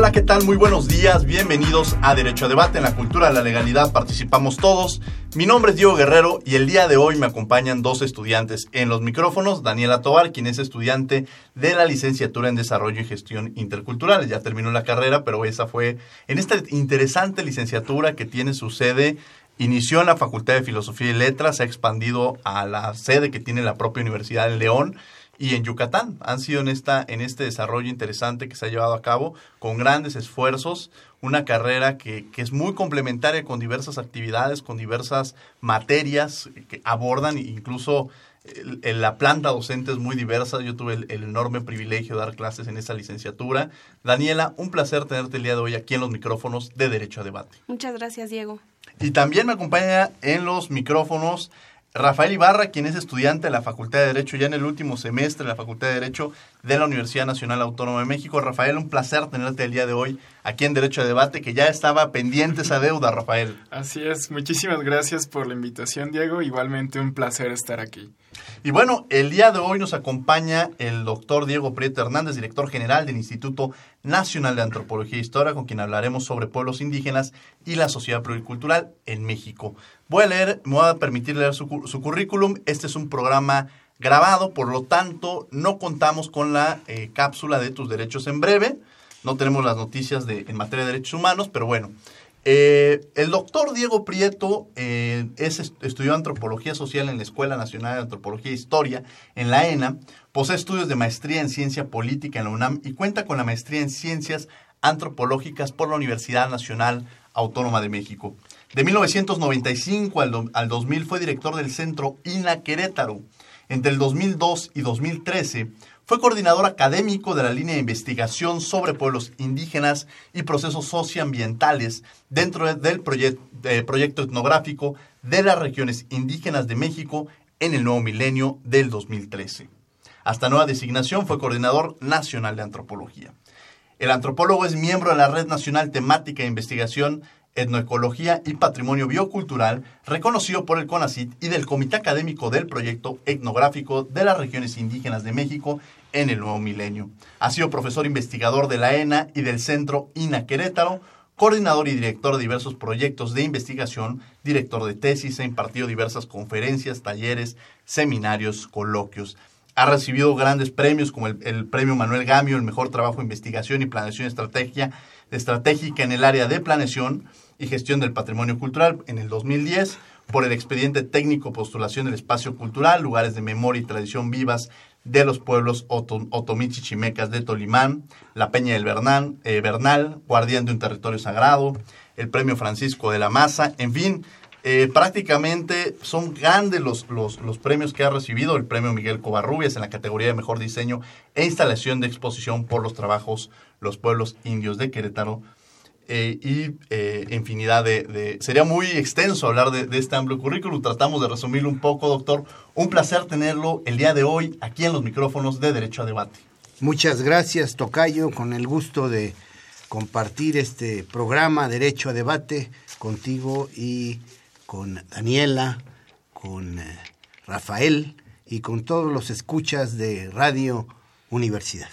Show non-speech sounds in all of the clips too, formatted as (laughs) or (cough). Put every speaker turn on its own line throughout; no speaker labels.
Hola, ¿qué tal? Muy buenos días. Bienvenidos a Derecho a Debate. En la cultura de la legalidad participamos todos. Mi nombre es Diego Guerrero y el día de hoy me acompañan dos estudiantes en los micrófonos. Daniela Tobar, quien es estudiante de la licenciatura en Desarrollo y Gestión Intercultural. Ya terminó la carrera, pero esa fue en esta interesante licenciatura que tiene su sede Inició en la Facultad de Filosofía y Letras, se ha expandido a la sede que tiene la propia Universidad de León y en Yucatán. Han sido en, esta, en este desarrollo interesante que se ha llevado a cabo con grandes esfuerzos, una carrera que, que es muy complementaria con diversas actividades, con diversas materias que abordan incluso el, la planta docente es muy diversa. Yo tuve el, el, enorme privilegio de dar clases en esa licenciatura. Daniela, un placer tenerte el día de hoy aquí en los micrófonos de Derecho a Debate.
Muchas gracias, Diego.
Y también me acompaña en los micrófonos Rafael Ibarra, quien es estudiante de la Facultad de Derecho ya en el último semestre de la Facultad de Derecho de la Universidad Nacional Autónoma de México. Rafael, un placer tenerte el día de hoy aquí en Derecho a Debate, que ya estaba pendiente esa deuda, Rafael.
Así es, muchísimas gracias por la invitación, Diego. Igualmente un placer estar aquí.
Y bueno, el día de hoy nos acompaña el doctor Diego Prieto Hernández, director general del Instituto Nacional de Antropología e Historia, con quien hablaremos sobre pueblos indígenas y la sociedad pluricultural en México. Voy a leer, me voy a permitir leer su, currículum. Este es un programa grabado, por lo tanto, no contamos con la eh, cápsula de tus derechos en breve. No tenemos las noticias de, en materia de derechos humanos, pero bueno. Eh, el doctor Diego Prieto eh, es, estudió antropología social en la Escuela Nacional de Antropología e Historia, en la ENA, posee estudios de maestría en ciencia política en la UNAM y cuenta con la maestría en ciencias antropológicas por la Universidad Nacional Autónoma de México. De 1995 al, al 2000 fue director del Centro INA Querétaro. Entre el 2002 y 2013 fue coordinador académico de la línea de investigación sobre pueblos indígenas y procesos socioambientales dentro del proyect, proyecto etnográfico de las regiones indígenas de México en el nuevo milenio del 2013. Hasta nueva designación fue coordinador nacional de antropología. El antropólogo es miembro de la Red Nacional Temática de Investigación Etnoecología y Patrimonio Biocultural, reconocido por el CONACIT y del Comité Académico del Proyecto Etnográfico de las Regiones Indígenas de México en el nuevo milenio. Ha sido profesor investigador de la ENA y del Centro INA Querétaro, coordinador y director de diversos proyectos de investigación, director de tesis, ha impartido diversas conferencias, talleres, seminarios, coloquios. Ha recibido grandes premios como el, Premio Manuel Gamio, el Mejor Trabajo de Investigación y Planeación Estratégica en el área de planeación y gestión del patrimonio cultural en el 2010 por el expediente técnico postulación del espacio cultural, lugares de memoria y tradición vivas de los pueblos otomichichimecas de Tolimán, la Peña del Bernal, eh, Bernal, guardián de un territorio sagrado, el premio Francisco de la Maza, en fin, eh, prácticamente son grandes los, los, los, premios que ha recibido el premio Miguel Covarrubias en la categoría de mejor diseño e instalación de exposición por los trabajos Los Pueblos Indios de Querétaro. Eh, y eh, infinidad de, Sería muy extenso hablar de, de, este amplio currículum. Tratamos de resumirlo un poco, doctor. Un placer tenerlo el día de hoy aquí en los micrófonos de Derecho a Debate.
Muchas gracias, Tocayo, con el gusto de compartir este programa Derecho a Debate contigo y con Daniela, con eh, Rafael y con todos los escuchas de Radio Universidad.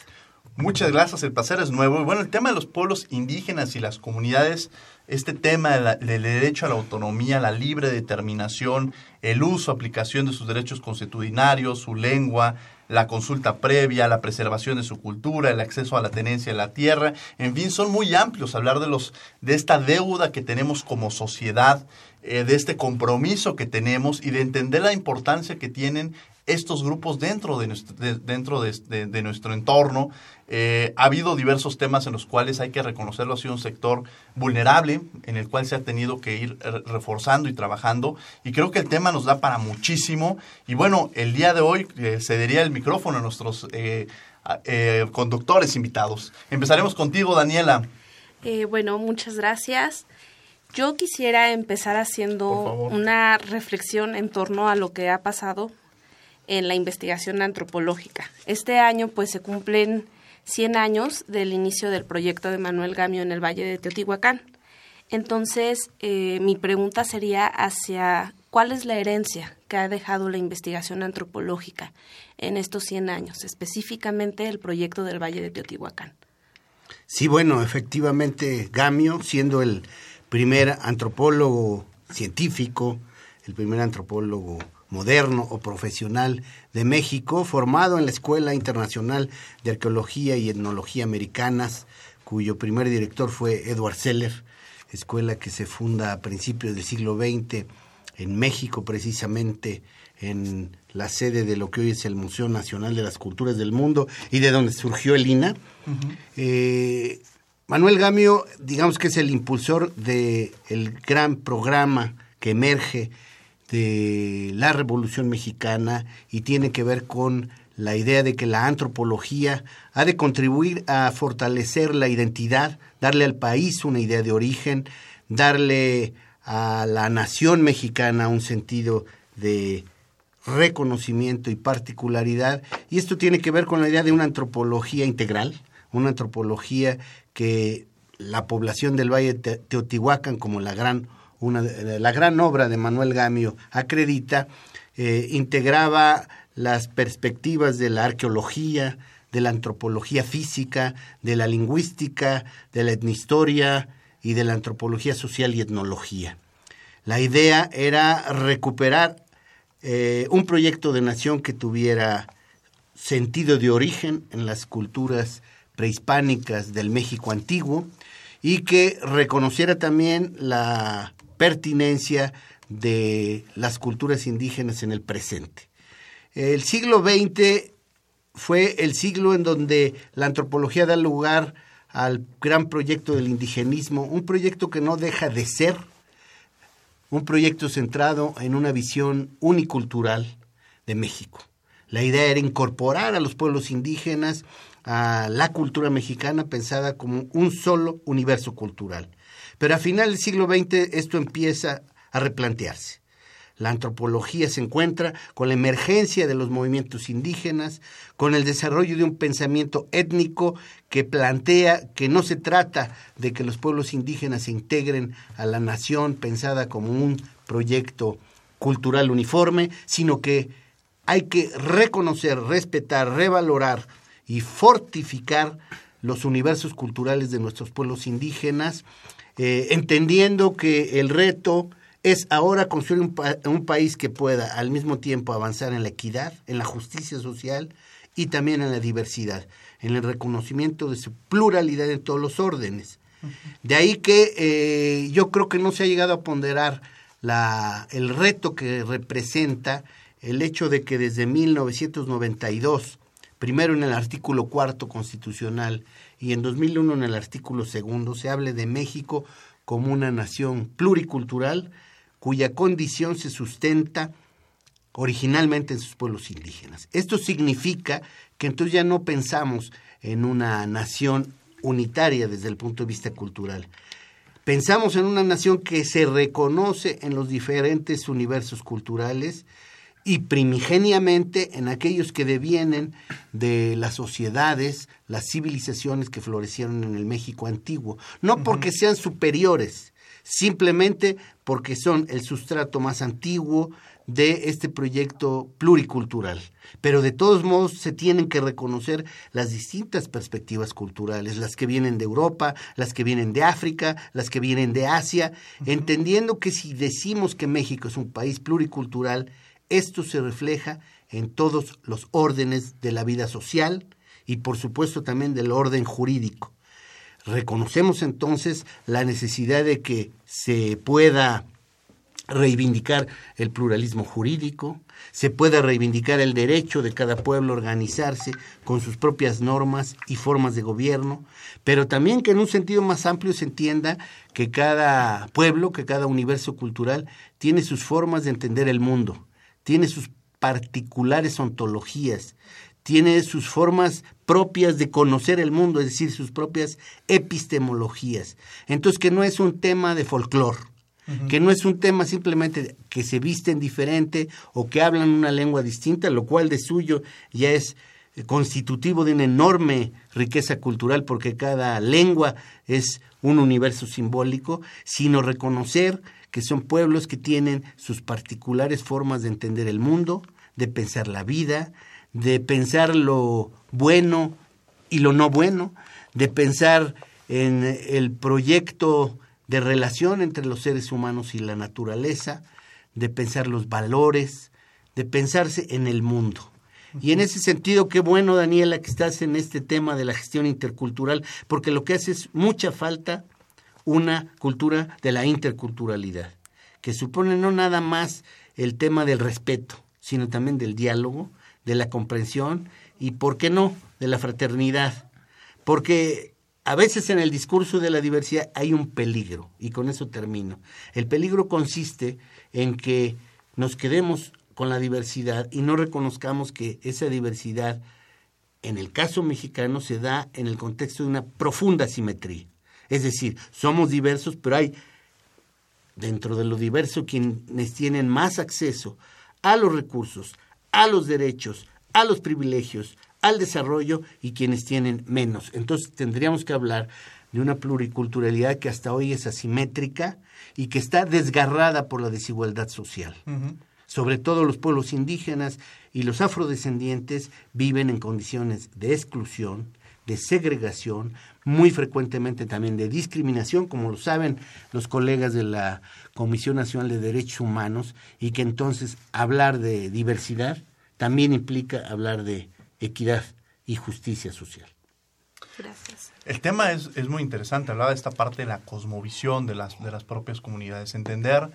Muchas gracias, el placer es nuevo. Y bueno, el tema de los pueblos indígenas y las comunidades, este tema del derecho a la autonomía, la libre determinación, el uso, aplicación de sus derechos constitucionarios, su lengua, la consulta previa, la preservación de su cultura, el acceso a la tenencia de la tierra, en fin, son muy amplios hablar de los de esta deuda que tenemos como sociedad, eh, de este compromiso que tenemos y de entender la importancia que tienen estos grupos dentro de nuestro, de, dentro de, de, de nuestro entorno. Eh, ha habido diversos temas en los cuales hay que reconocerlo, ha sido un sector vulnerable en el cual se ha tenido que ir reforzando y trabajando y creo que el tema nos da para muchísimo y bueno, el día de hoy eh, cedería el micrófono a nuestros eh, eh, conductores invitados. Empezaremos contigo, Daniela.
bueno, muchas gracias. Yo quisiera empezar haciendo una reflexión en torno a lo que ha pasado en la investigación antropológica. Este año pues se cumplen 100 años del inicio del proyecto de Manuel Gamio en el Valle de Teotihuacán. Entonces, eh, mi pregunta sería hacia cuál es la herencia que ha dejado la investigación antropológica en estos 100 años, específicamente el proyecto del Valle de Teotihuacán.
Sí, bueno, efectivamente, Gamio, siendo el primer antropólogo científico, el primer antropólogo moderno o profesional de México, formado en la Escuela Internacional de Arqueología y Etnología Americanas, cuyo primer director fue Edward Seller, escuela que se funda a principios del siglo XX en México, precisamente en la sede de lo que hoy es el Museo Nacional de las Culturas del Mundo y de donde surgió el INA. Eh, Manuel Gamio, digamos que es el impulsor del el gran programa que emerge de la Revolución Mexicana y tiene que ver con la idea de que la antropología ha de contribuir a fortalecer la identidad, darle al país una idea de origen, darle a la nación mexicana un sentido de reconocimiento y particularidad. Y esto tiene que ver con la idea de una antropología integral, una antropología que la población del Valle de Teotihuacán, como la gran, una, la gran obra de Manuel Gamio acredita, eh, integraba las perspectivas de la arqueología, de la antropología física, de la lingüística, de la etnohistoria y de la antropología social y etnología. La idea era recuperar eh, un proyecto de nación que tuviera sentido de origen en las culturas prehispánicas del México antiguo y que reconociera también la pertinencia de las culturas indígenas en el presente. El siglo XX fue el siglo en donde la antropología da lugar al gran proyecto del indigenismo, un proyecto que no deja de ser un proyecto centrado en una visión unicultural de México. La idea era incorporar a los pueblos indígenas a la cultura mexicana pensada como un solo universo cultural. Pero a final del siglo XX esto empieza a replantearse. La antropología se encuentra con la emergencia de los movimientos indígenas, con el desarrollo de un pensamiento étnico que plantea que no se trata de que los pueblos indígenas se integren a la nación pensada como un proyecto cultural uniforme, sino que hay que reconocer, respetar, revalorar y fortificar los universos culturales de nuestros pueblos indígenas, eh, entendiendo que el reto es ahora construir un, pa un, país que pueda al mismo tiempo avanzar en la equidad, en la justicia social y también en la diversidad, en el reconocimiento de su pluralidad en todos los órdenes. De ahí que eh, yo creo que no se ha llegado a ponderar la, el reto que representa el hecho de que desde 1992, primero en el artículo cuarto constitucional y en 2001 en el artículo segundo, se hable de México como una nación pluricultural cuya condición se sustenta originalmente en sus pueblos indígenas. Esto significa que entonces ya no pensamos en una nación unitaria desde el punto de vista cultural. Pensamos en una nación que se reconoce en los diferentes universos culturales y primigeniamente en aquellos que devienen de las sociedades, las civilizaciones que florecieron en el México antiguo, no porque sean superiores, simplemente porque son el sustrato más antiguo de este proyecto pluricultural. Pero de todos modos se tienen que reconocer las distintas perspectivas culturales, las que vienen de Europa, las que vienen de África, las que vienen de Asia, uh -huh. entendiendo que si decimos que México es un país pluricultural, esto se refleja en todos los órdenes de la vida social y por supuesto también del orden jurídico. Reconocemos entonces la necesidad de que se pueda reivindicar el pluralismo jurídico, se pueda reivindicar el derecho de cada pueblo a organizarse con sus propias normas y formas de gobierno, pero también que en un sentido más amplio se entienda que cada pueblo, que cada universo cultural tiene sus formas de entender el mundo, tiene sus particulares ontologías, tiene sus formas propias de conocer el mundo, es decir, sus propias epistemologías. Entonces, que no es un tema de folclore, que no es un tema simplemente que se visten diferente o que hablan una lengua distinta, lo cual de suyo ya es constitutivo de una enorme riqueza cultural porque cada lengua es un universo simbólico, sino reconocer que son pueblos que tienen sus particulares formas de entender el mundo, de pensar la vida, de pensar lo bueno y lo no bueno, de pensar en el proyecto de relación entre los seres humanos y la naturaleza, de pensar los valores, de pensarse en el mundo. Y en ese sentido, qué bueno, Daniela, que estás en este tema de la gestión intercultural, porque lo que hace es mucha falta una cultura de la interculturalidad, que supone no nada más el tema del respeto, sino también del diálogo, de la comprensión y, ¿por qué no?, de la fraternidad. Porque a veces en el discurso de la diversidad hay un peligro, y con eso termino. El peligro consiste en que nos quedemos con la diversidad y no reconozcamos que esa diversidad, en el caso mexicano, se da en el contexto de una profunda simetría. Es decir, somos diversos, pero hay dentro de lo diverso quienes tienen más acceso a los recursos, a los derechos, a los privilegios, al desarrollo y quienes tienen menos. Entonces tendríamos que hablar de una pluriculturalidad que hasta hoy es asimétrica y que está desgarrada por la desigualdad social. Sobre todo los pueblos indígenas y los afrodescendientes viven en condiciones de exclusión, de segregación, muy frecuentemente también de discriminación, como lo saben los colegas de la Comisión Nacional de Derechos Humanos, y que entonces hablar de diversidad también implica hablar de equidad y justicia social.
Gracias.
El tema es, es muy interesante, hablaba de esta parte de la cosmovisión de las, de las propias comunidades, entender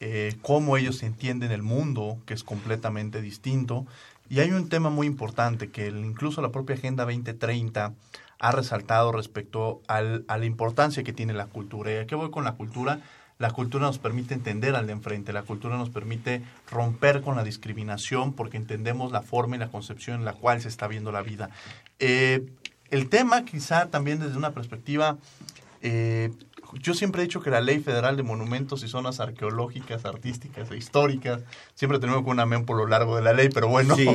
eh, cómo ellos entienden el mundo, que es completamente distinto. Y hay un tema muy importante que incluso la propia Agenda 2030 ha resaltado respecto a la importancia que tiene la cultura. ¿Y a qué voy con la cultura? La cultura nos permite entender al de enfrente, la cultura nos permite romper con la discriminación porque entendemos la forma y la concepción en la cual se está viendo la vida. Eh, el tema quizá también desde una perspectiva eh, yo siempre he dicho que la Ley Federal de Monumentos y Zonas Arqueológicas, Artísticas e Históricas, siempre tenemos con un amén por lo largo de la ley, pero bueno. (laughs)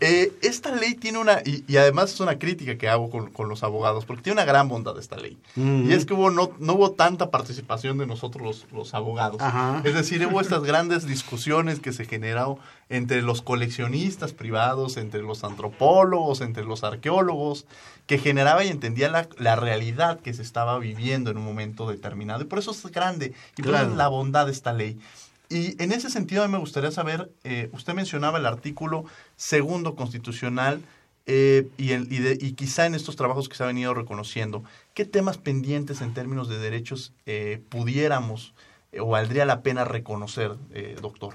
Eh, esta ley tiene una, y, además es una crítica que hago con, los abogados, porque tiene una gran bondad esta ley. Y es que hubo, no, no hubo tanta participación de nosotros los, abogados. Es decir, hubo estas grandes discusiones que se generaron entre los coleccionistas privados, entre los antropólogos, entre los arqueólogos, que generaba y entendía la, la realidad que se estaba viviendo en un momento determinado. Y por eso es grande, y por eso es la bondad de esta ley. Y en ese sentido a mí me gustaría saber, eh, usted mencionaba el artículo segundo constitucional eh, y, el, y, quizá en estos trabajos que se ha venido reconociendo, ¿qué temas pendientes en términos de derechos eh, pudiéramos o valdría la pena reconocer, doctor?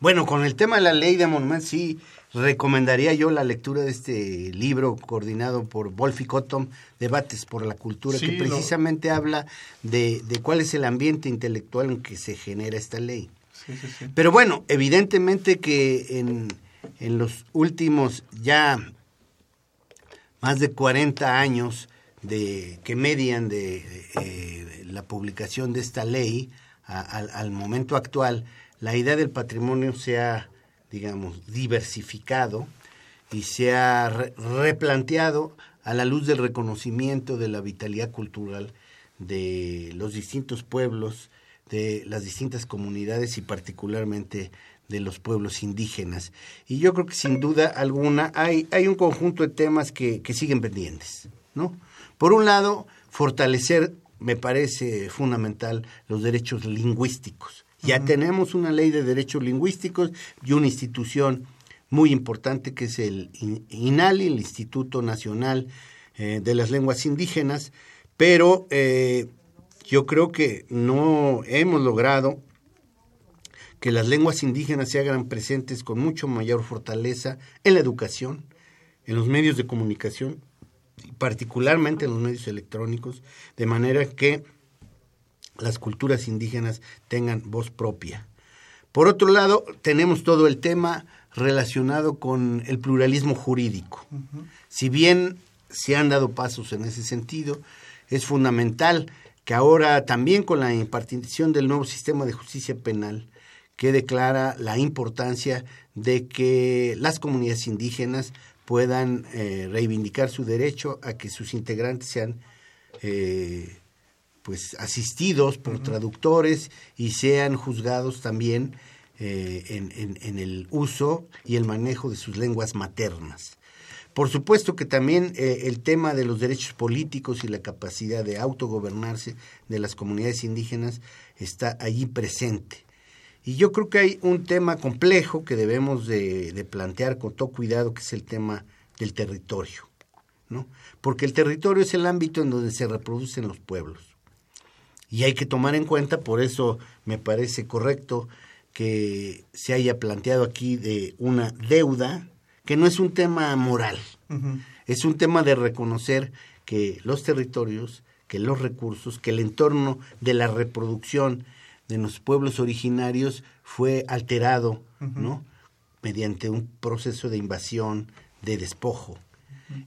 Bueno, con el tema de la ley de monumentos, sí, recomendaría yo la lectura de este libro coordinado por Wolfi Cottom, Debates por la Cultura, que precisamente habla de, de, cuál es el ambiente intelectual en que se genera esta ley. Pero bueno, evidentemente que en, en, los últimos ya más de 40 años de, que median de eh, la publicación de esta ley al momento actual, la idea del patrimonio se ha, digamos, diversificado y se ha replanteado a la luz del reconocimiento de la vitalidad cultural de los distintos pueblos, de las distintas comunidades y particularmente de los pueblos indígenas. Y yo creo que sin duda alguna hay, hay un conjunto de temas que, que siguen pendientes, ¿no? Por un lado, fortalecer, me parece fundamental, los derechos lingüísticos. Ya tenemos una ley de derechos lingüísticos y una institución muy importante que es el INALI, el Instituto Nacional eh, de las Lenguas Indígenas, pero eh, yo creo que no hemos logrado que las lenguas indígenas se hagan presentes con mucho mayor fortaleza en la educación, en los medios de comunicación, particularmente en los medios electrónicos, de manera que las culturas indígenas tengan voz propia. Por otro lado, tenemos todo el tema relacionado con el pluralismo jurídico. Si bien se han dado pasos en ese sentido, es fundamental que ahora también con la impartición del nuevo sistema de justicia penal, que declara la importancia de que las comunidades indígenas puedan eh, reivindicar su derecho a que sus integrantes sean eh, pues asistidos por traductores y sean juzgados también eh, en, en, el uso y el manejo de sus lenguas maternas. Por supuesto que también eh, el tema de los derechos políticos y la capacidad de autogobernarse de las comunidades indígenas está allí presente. Y yo creo que hay un tema complejo que debemos de, de plantear con todo cuidado, que es el tema del territorio, ¿no? Porque el territorio es el ámbito en donde se reproducen los pueblos. Y hay que tomar en cuenta, por eso me parece correcto que se haya planteado aquí de una deuda, que no es un tema moral, es un tema de reconocer que los territorios, que los recursos, que el entorno de la reproducción de los pueblos originarios fue alterado, ¿no? Mediante un proceso de invasión, de despojo.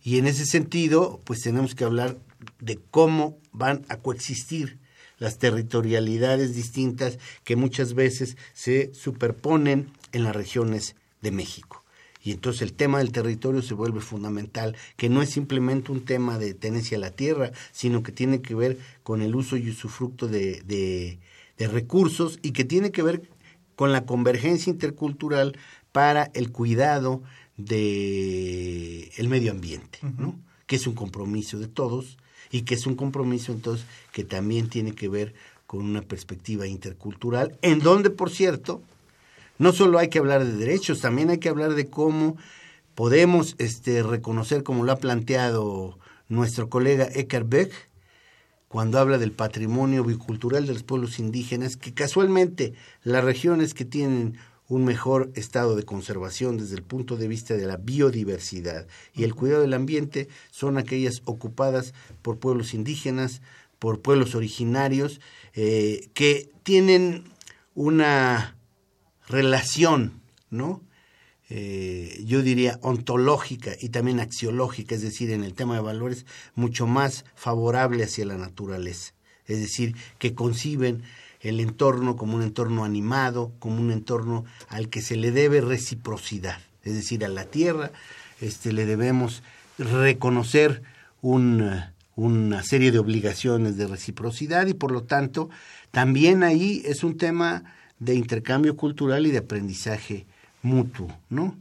Y en ese sentido, pues tenemos que hablar de cómo van a coexistir las territorialidades distintas que muchas veces se superponen en las regiones de México. Y entonces el tema del territorio se vuelve fundamental, que no es simplemente un tema de tenencia a la tierra, sino que tiene que ver con el uso y usufructo de, de, de recursos y que tiene que ver con la convergencia intercultural para el cuidado del el medio ambiente, ¿no? que es un compromiso de todos y que es un compromiso entonces que también tiene que ver con una perspectiva intercultural, en donde, por cierto, no solo hay que hablar de derechos, también hay que hablar de cómo podemos este, reconocer, como lo ha planteado nuestro colega Eckhart Beck, cuando habla del patrimonio bicultural de los pueblos indígenas, que casualmente las regiones que tienen un mejor estado de conservación desde el punto de vista de la biodiversidad y el cuidado del ambiente son aquellas ocupadas por pueblos indígenas, por pueblos originarios, eh, que tienen una relación, ¿no? Eh, yo diría ontológica y también axiológica, es decir, en el tema de valores, mucho más favorable hacia la naturaleza. Es decir, que conciben el entorno como un entorno animado, como un entorno al que se le debe reciprocidad, es decir, a la tierra este, le debemos reconocer una serie de obligaciones de reciprocidad y por lo tanto también ahí es un tema de intercambio cultural y de aprendizaje mutuo, ¿no?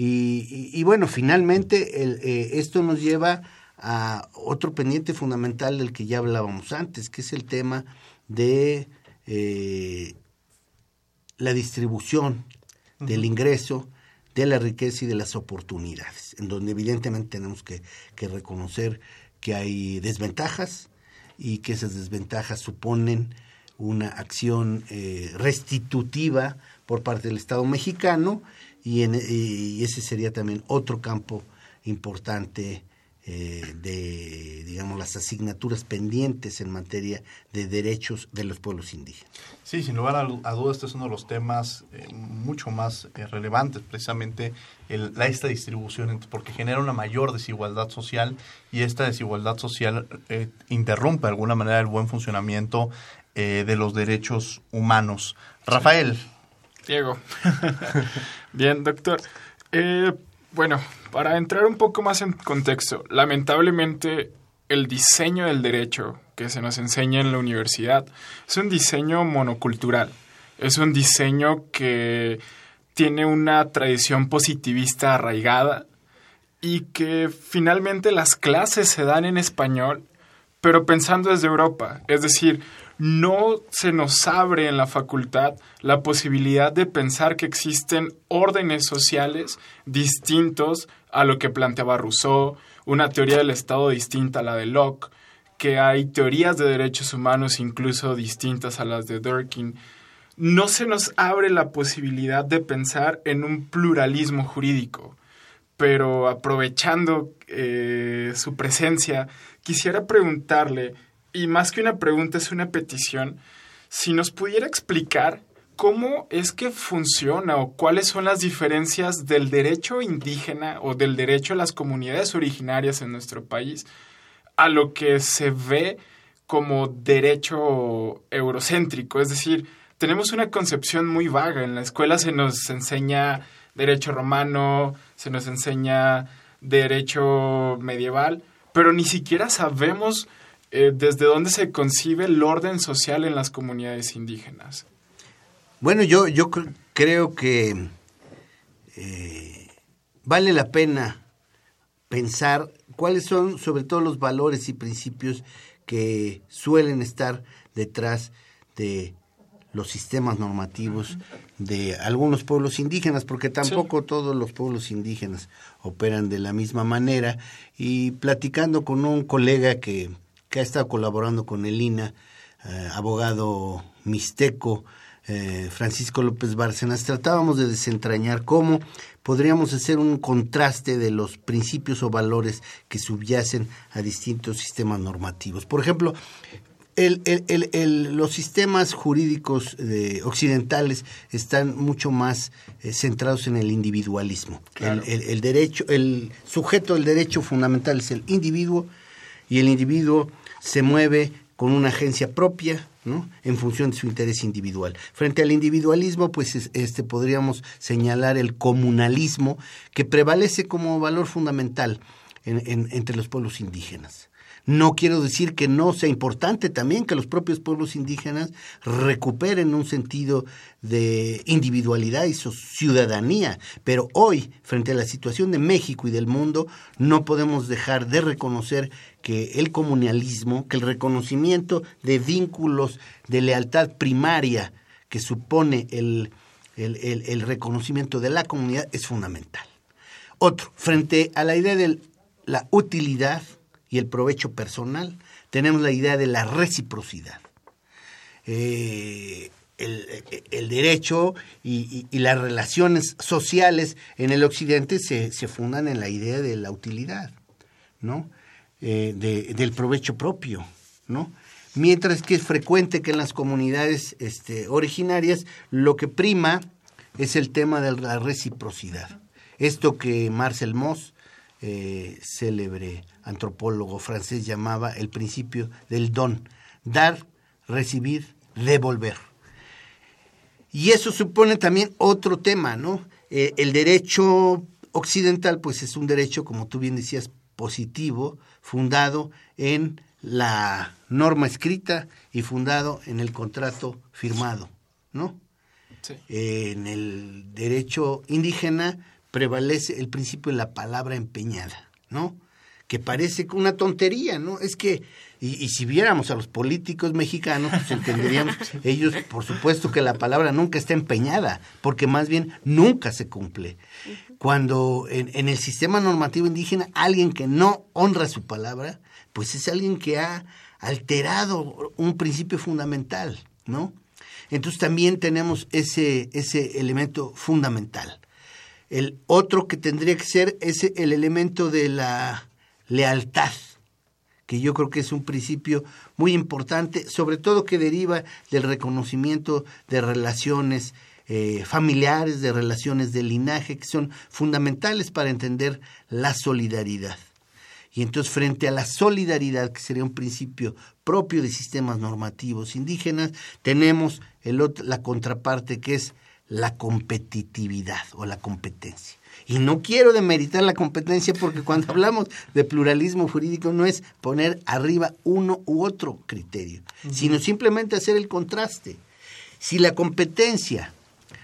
Y, bueno, finalmente eh, esto nos lleva a otro pendiente fundamental del que ya hablábamos antes, que es el tema de eh, la distribución del ingreso, de la riqueza y de las oportunidades, en donde evidentemente tenemos que, reconocer que hay desventajas y que esas desventajas suponen una acción eh, restitutiva por parte del Estado mexicano y, en, y ese sería también otro campo importante eh, de, digamos, las asignaturas pendientes en materia de derechos de los pueblos indígenas.
Sí, sin lugar a, dudas, este es uno de los temas eh, mucho más eh, relevantes, precisamente el, la, esta distribución, porque genera una mayor desigualdad social y esta desigualdad social interrumpe de alguna manera el buen funcionamiento de los derechos humanos. Rafael.
Diego. (laughs) Bien, doctor. Bueno, para entrar un poco más en contexto, lamentablemente el diseño del derecho que se nos enseña en la universidad es un diseño monocultural, es un diseño que tiene una tradición positivista arraigada y que finalmente las clases se dan en español, pero pensando desde Europa, es decir, no se nos abre en la facultad la posibilidad de pensar que existen órdenes sociales distintos a lo que planteaba Rousseau, una teoría del Estado distinta a la de Locke, que hay teorías de derechos humanos incluso distintas a las de Durkheim. No se nos abre la posibilidad de pensar en un pluralismo jurídico, pero aprovechando eh, su presencia, quisiera preguntarle, y más que una pregunta es una petición, si nos pudiera explicar ¿cómo es que funciona o cuáles son las diferencias del derecho indígena o del derecho a las comunidades originarias en nuestro país a lo que se ve como derecho eurocéntrico? Es decir, tenemos una concepción muy vaga. En la escuela se nos enseña derecho romano, se nos enseña derecho medieval, pero ni siquiera sabemos eh, desde dónde se concibe el orden social en las comunidades indígenas.
Bueno, yo, yo creo que eh, vale la pena pensar cuáles son sobre todo los valores y principios que suelen estar detrás de los sistemas normativos de algunos pueblos indígenas, porque tampoco todos los pueblos indígenas operan de la misma manera. Y platicando con un colega que, que ha estado colaborando con el INA, eh, abogado mixteco, eh, Francisco López Bárcenas, tratábamos de desentrañar cómo podríamos hacer un contraste de los principios o valores que subyacen a distintos sistemas normativos. Por ejemplo, el, el, el, los sistemas jurídicos eh, occidentales están mucho más eh, centrados en el individualismo. El, derecho, el sujeto del derecho fundamental es el individuo y el individuo se mueve con una agencia propia, ¿no? en función de su interés individual. Frente al individualismo, pues este podríamos señalar el comunalismo que prevalece como valor fundamental entre los pueblos indígenas. No quiero decir que no sea importante también que los propios pueblos indígenas recuperen un sentido de individualidad y su ciudadanía, pero hoy, frente a la situación de México y del mundo, no podemos dejar de reconocer que el comunalismo, que el reconocimiento de vínculos de lealtad primaria que supone el, el, reconocimiento de la comunidad es fundamental. Otro, frente a la idea de la utilidad, y el provecho personal, tenemos la idea de la reciprocidad. Eh, el, derecho y, las relaciones sociales en el occidente se, fundan en la idea de la utilidad, ¿no? Eh, del provecho propio, ¿no? Mientras que es frecuente que en las comunidades este, originarias lo que prima es el tema de la reciprocidad. Esto que Marcel Moss eh, célebre antropólogo francés llamaba el principio del don, dar, recibir, devolver. Y eso supone también otro tema, ¿no? Eh, el derecho occidental, pues es un derecho, como tú bien decías, positivo, fundado en la norma escrita y fundado en el contrato firmado, ¿no? en el derecho indígena prevalece el principio de la palabra empeñada, ¿no? Que parece una tontería, ¿no? Es que, y, si viéramos a los políticos mexicanos, pues entenderíamos, (laughs) ellos, por supuesto que la palabra nunca está empeñada, porque más bien nunca se cumple. Cuando en, en el sistema normativo indígena, alguien que no honra su palabra, pues es alguien que ha alterado un principio fundamental, ¿no? Entonces también tenemos ese, ese elemento fundamental. El otro que tendría que ser es el elemento de la lealtad, que yo creo que es un principio muy importante, sobre todo que deriva del reconocimiento de relaciones eh, familiares, de relaciones de linaje, que son fundamentales para entender la solidaridad. Y entonces frente a la solidaridad, que sería un principio propio de sistemas normativos indígenas, tenemos la contraparte que es la competitividad o la competencia. Y no quiero demeritar la competencia porque cuando (laughs) hablamos de pluralismo jurídico no es poner arriba uno u otro criterio, sino simplemente hacer el contraste. Si la competencia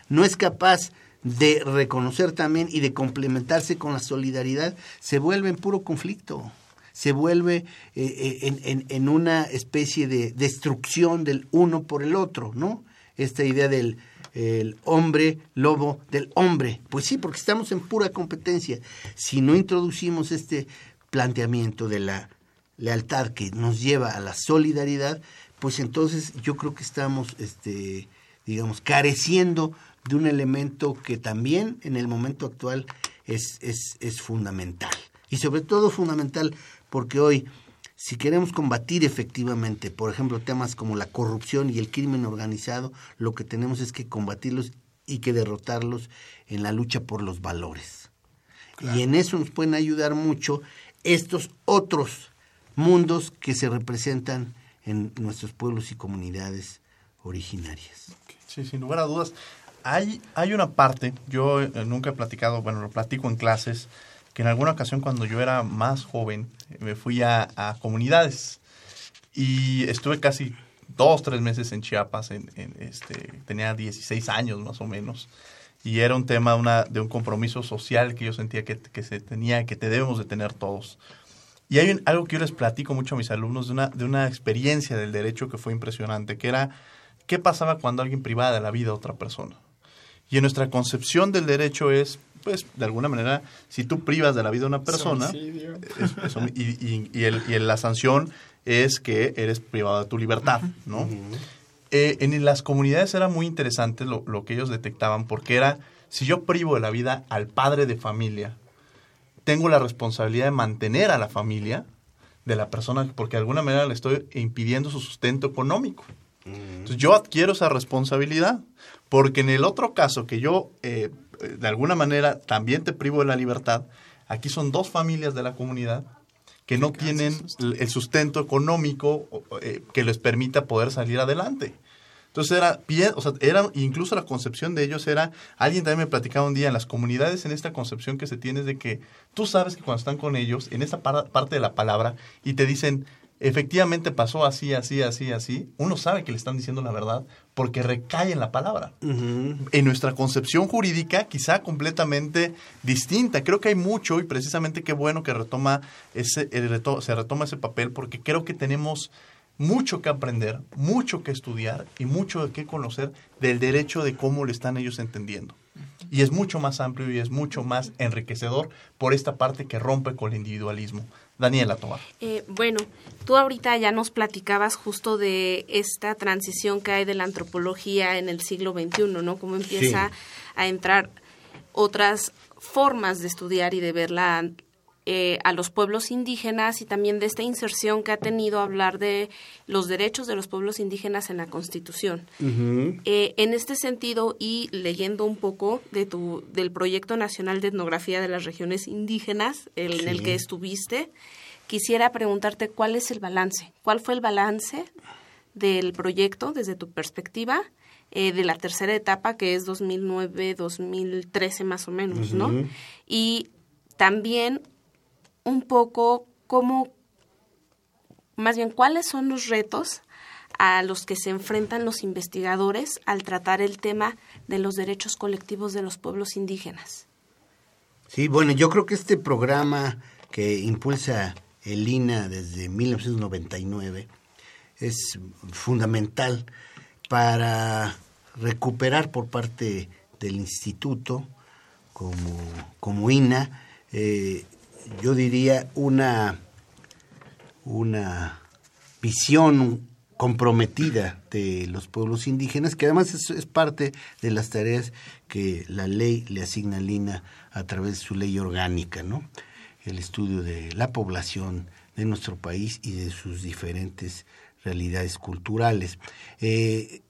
no es capaz de reconocer también y de complementarse con la solidaridad, se vuelve en puro conflicto, se vuelve eh, eh, en, en, en una especie de destrucción del uno por el otro, ¿no? Esta idea del el hombre lobo del hombre. Pues sí, porque estamos en pura competencia. Si no introducimos este planteamiento de la lealtad que nos lleva a la solidaridad, pues entonces yo creo que estamos, este, digamos, careciendo de un elemento que también en el momento actual es, es, es fundamental. Y sobre todo fundamental porque hoy si queremos combatir efectivamente, por ejemplo, temas como la corrupción y el crimen organizado, lo que tenemos es que combatirlos y que derrotarlos en la lucha por los valores. Y en eso nos pueden ayudar mucho estos otros mundos que se representan en nuestros pueblos y comunidades originarias.
Sí, sin lugar a dudas. Hay, hay una parte, yo eh, nunca he platicado, bueno, lo platico en clases, que en alguna ocasión cuando yo era más joven me fui a, comunidades y estuve casi dos, tres meses en Chiapas, este, tenía 16 años más o menos, y era un tema de un compromiso social que yo sentía que, se tenía, que te debemos de tener todos. Y hay algo que yo les platico mucho a mis alumnos de una, de una experiencia del derecho que fue impresionante, que era qué pasaba cuando alguien privaba de la vida a otra persona. Y en nuestra concepción del derecho es, pues, de alguna manera, si tú privas de la vida a una persona, es- es y, y- y el- y el- la sanción es que eres privado de tu libertad, ¿no? Eh, en las comunidades era muy interesante lo, lo que ellos detectaban, porque era, si yo privo de la vida al padre de familia, tengo la responsabilidad de mantener a la familia de la persona, porque de alguna manera le estoy impidiendo su sustento económico. Entonces yo adquiero esa responsabilidad, porque en el otro caso que yo eh, de alguna manera también te privo de la libertad, aquí son dos familias de la comunidad que no tienen el sustento económico eh, que les permita poder salir adelante. Entonces era, bien- o sea, era incluso la concepción de ellos era, alguien también me platicaba un día en las comunidades, en esta concepción que se tiene es de que tú sabes que cuando están con ellos, en esa par- parte de la palabra, y te dicen, efectivamente pasó así, así, así, así, uno sabe que le están diciendo la verdad porque recae en la palabra. En nuestra concepción jurídica, quizá completamente distinta. Creo que hay mucho y precisamente qué bueno que retoma ese, el reto- se retoma ese papel porque creo que tenemos mucho que aprender, mucho que estudiar y mucho que conocer del derecho de cómo lo están ellos entendiendo. Y es mucho más amplio y es mucho más enriquecedor por esta parte que rompe con el individualismo. Daniela Tobar.
Eh, bueno, tú ahorita ya nos platicabas justo de esta transición que hay de la antropología en el siglo XXI, ¿no? Cómo empieza a entrar otras formas de estudiar y de verla eh, a los pueblos indígenas y también de esta inserción que ha tenido hablar de los derechos de los pueblos indígenas en la Constitución. Eh, en este sentido, y leyendo un poco de tu, del Proyecto Nacional de Etnografía de las Regiones Indígenas, el- en el que estuviste, quisiera preguntarte cuál es el balance. ¿Cuál fue el balance del proyecto desde tu perspectiva eh, de la tercera etapa, que es 2009-2013 más o menos, ¿no? Y también un poco cómo, más bien, cuáles son los retos a los que se enfrentan los investigadores al tratar el tema de los derechos colectivos de los pueblos indígenas.
Sí, bueno, yo creo que este programa que impulsa el INA desde 1999 es fundamental para recuperar por parte del instituto como, como INA, eh, yo diría una, una visión comprometida de los pueblos indígenas, que además es, parte de las tareas que la ley le asigna al INA a través de su ley orgánica, ¿no? El estudio de la población de nuestro país y de sus diferentes realidades culturales. Eh,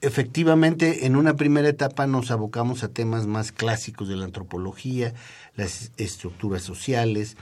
efectivamente, en una primera etapa nos abocamos a temas más clásicos de la antropología, las estructuras sociales,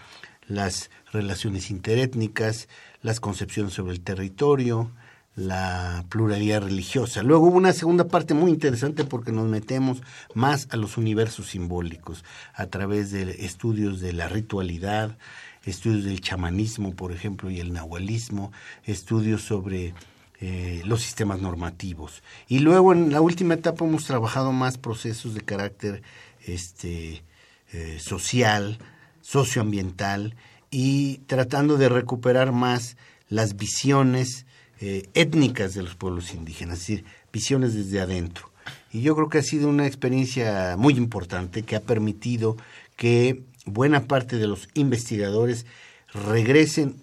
las relaciones interétnicas, las concepciones sobre el territorio, la pluralidad religiosa. Luego hubo una segunda parte muy interesante porque nos metemos más a los universos simbólicos a través de estudios de la ritualidad, estudios del chamanismo, por ejemplo, y el nahualismo, estudios sobre eh, los sistemas normativos. Y luego en la última etapa hemos trabajado más procesos de carácter este, eh, social, socioambiental y tratando de recuperar más las visiones eh, étnicas de los pueblos indígenas, es decir, visiones desde adentro. Y yo creo que ha sido una experiencia muy importante que ha permitido que buena parte de los investigadores regresen,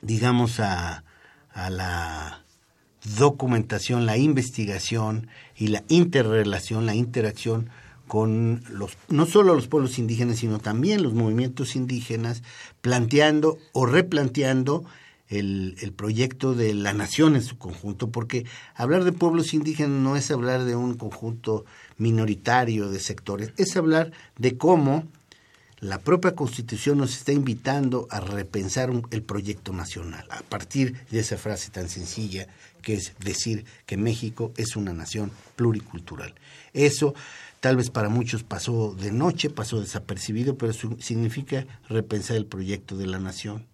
digamos, a, a la documentación, la investigación y la interrelación, la interacción con los, no solo los pueblos indígenas, sino también los movimientos indígenas, planteando o replanteando el, el, proyecto de la nación en su conjunto, porque hablar de pueblos indígenas no es hablar de un conjunto minoritario de sectores, es hablar de cómo la propia Constitución nos está invitando a repensar el proyecto nacional, a partir de esa frase tan sencilla que es decir que México es una nación pluricultural. Eso tal vez para muchos pasó de noche, pasó desapercibido, pero significa repensar el proyecto de la nación.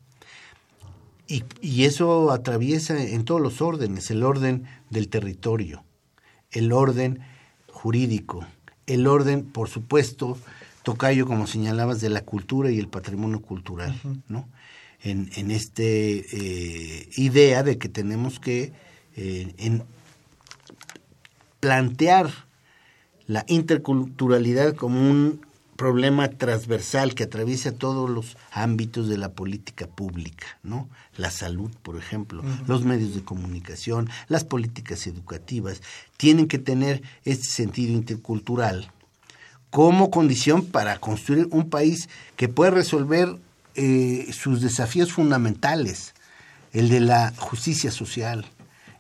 Y eso atraviesa en todos los órdenes, el orden del territorio, el orden jurídico, el orden, por supuesto, tocayo, como señalabas, de la cultura y el patrimonio cultural, uh -huh. ¿no? En, en este eh, idea de que tenemos que eh, en plantear la interculturalidad como un problema transversal que atraviesa todos los ámbitos de la política pública, ¿no? La salud, por ejemplo, uh -huh. los medios de comunicación, las políticas educativas, tienen que tener este sentido intercultural como condición para construir un país que pueda resolver eh, sus desafíos fundamentales, el de la justicia social,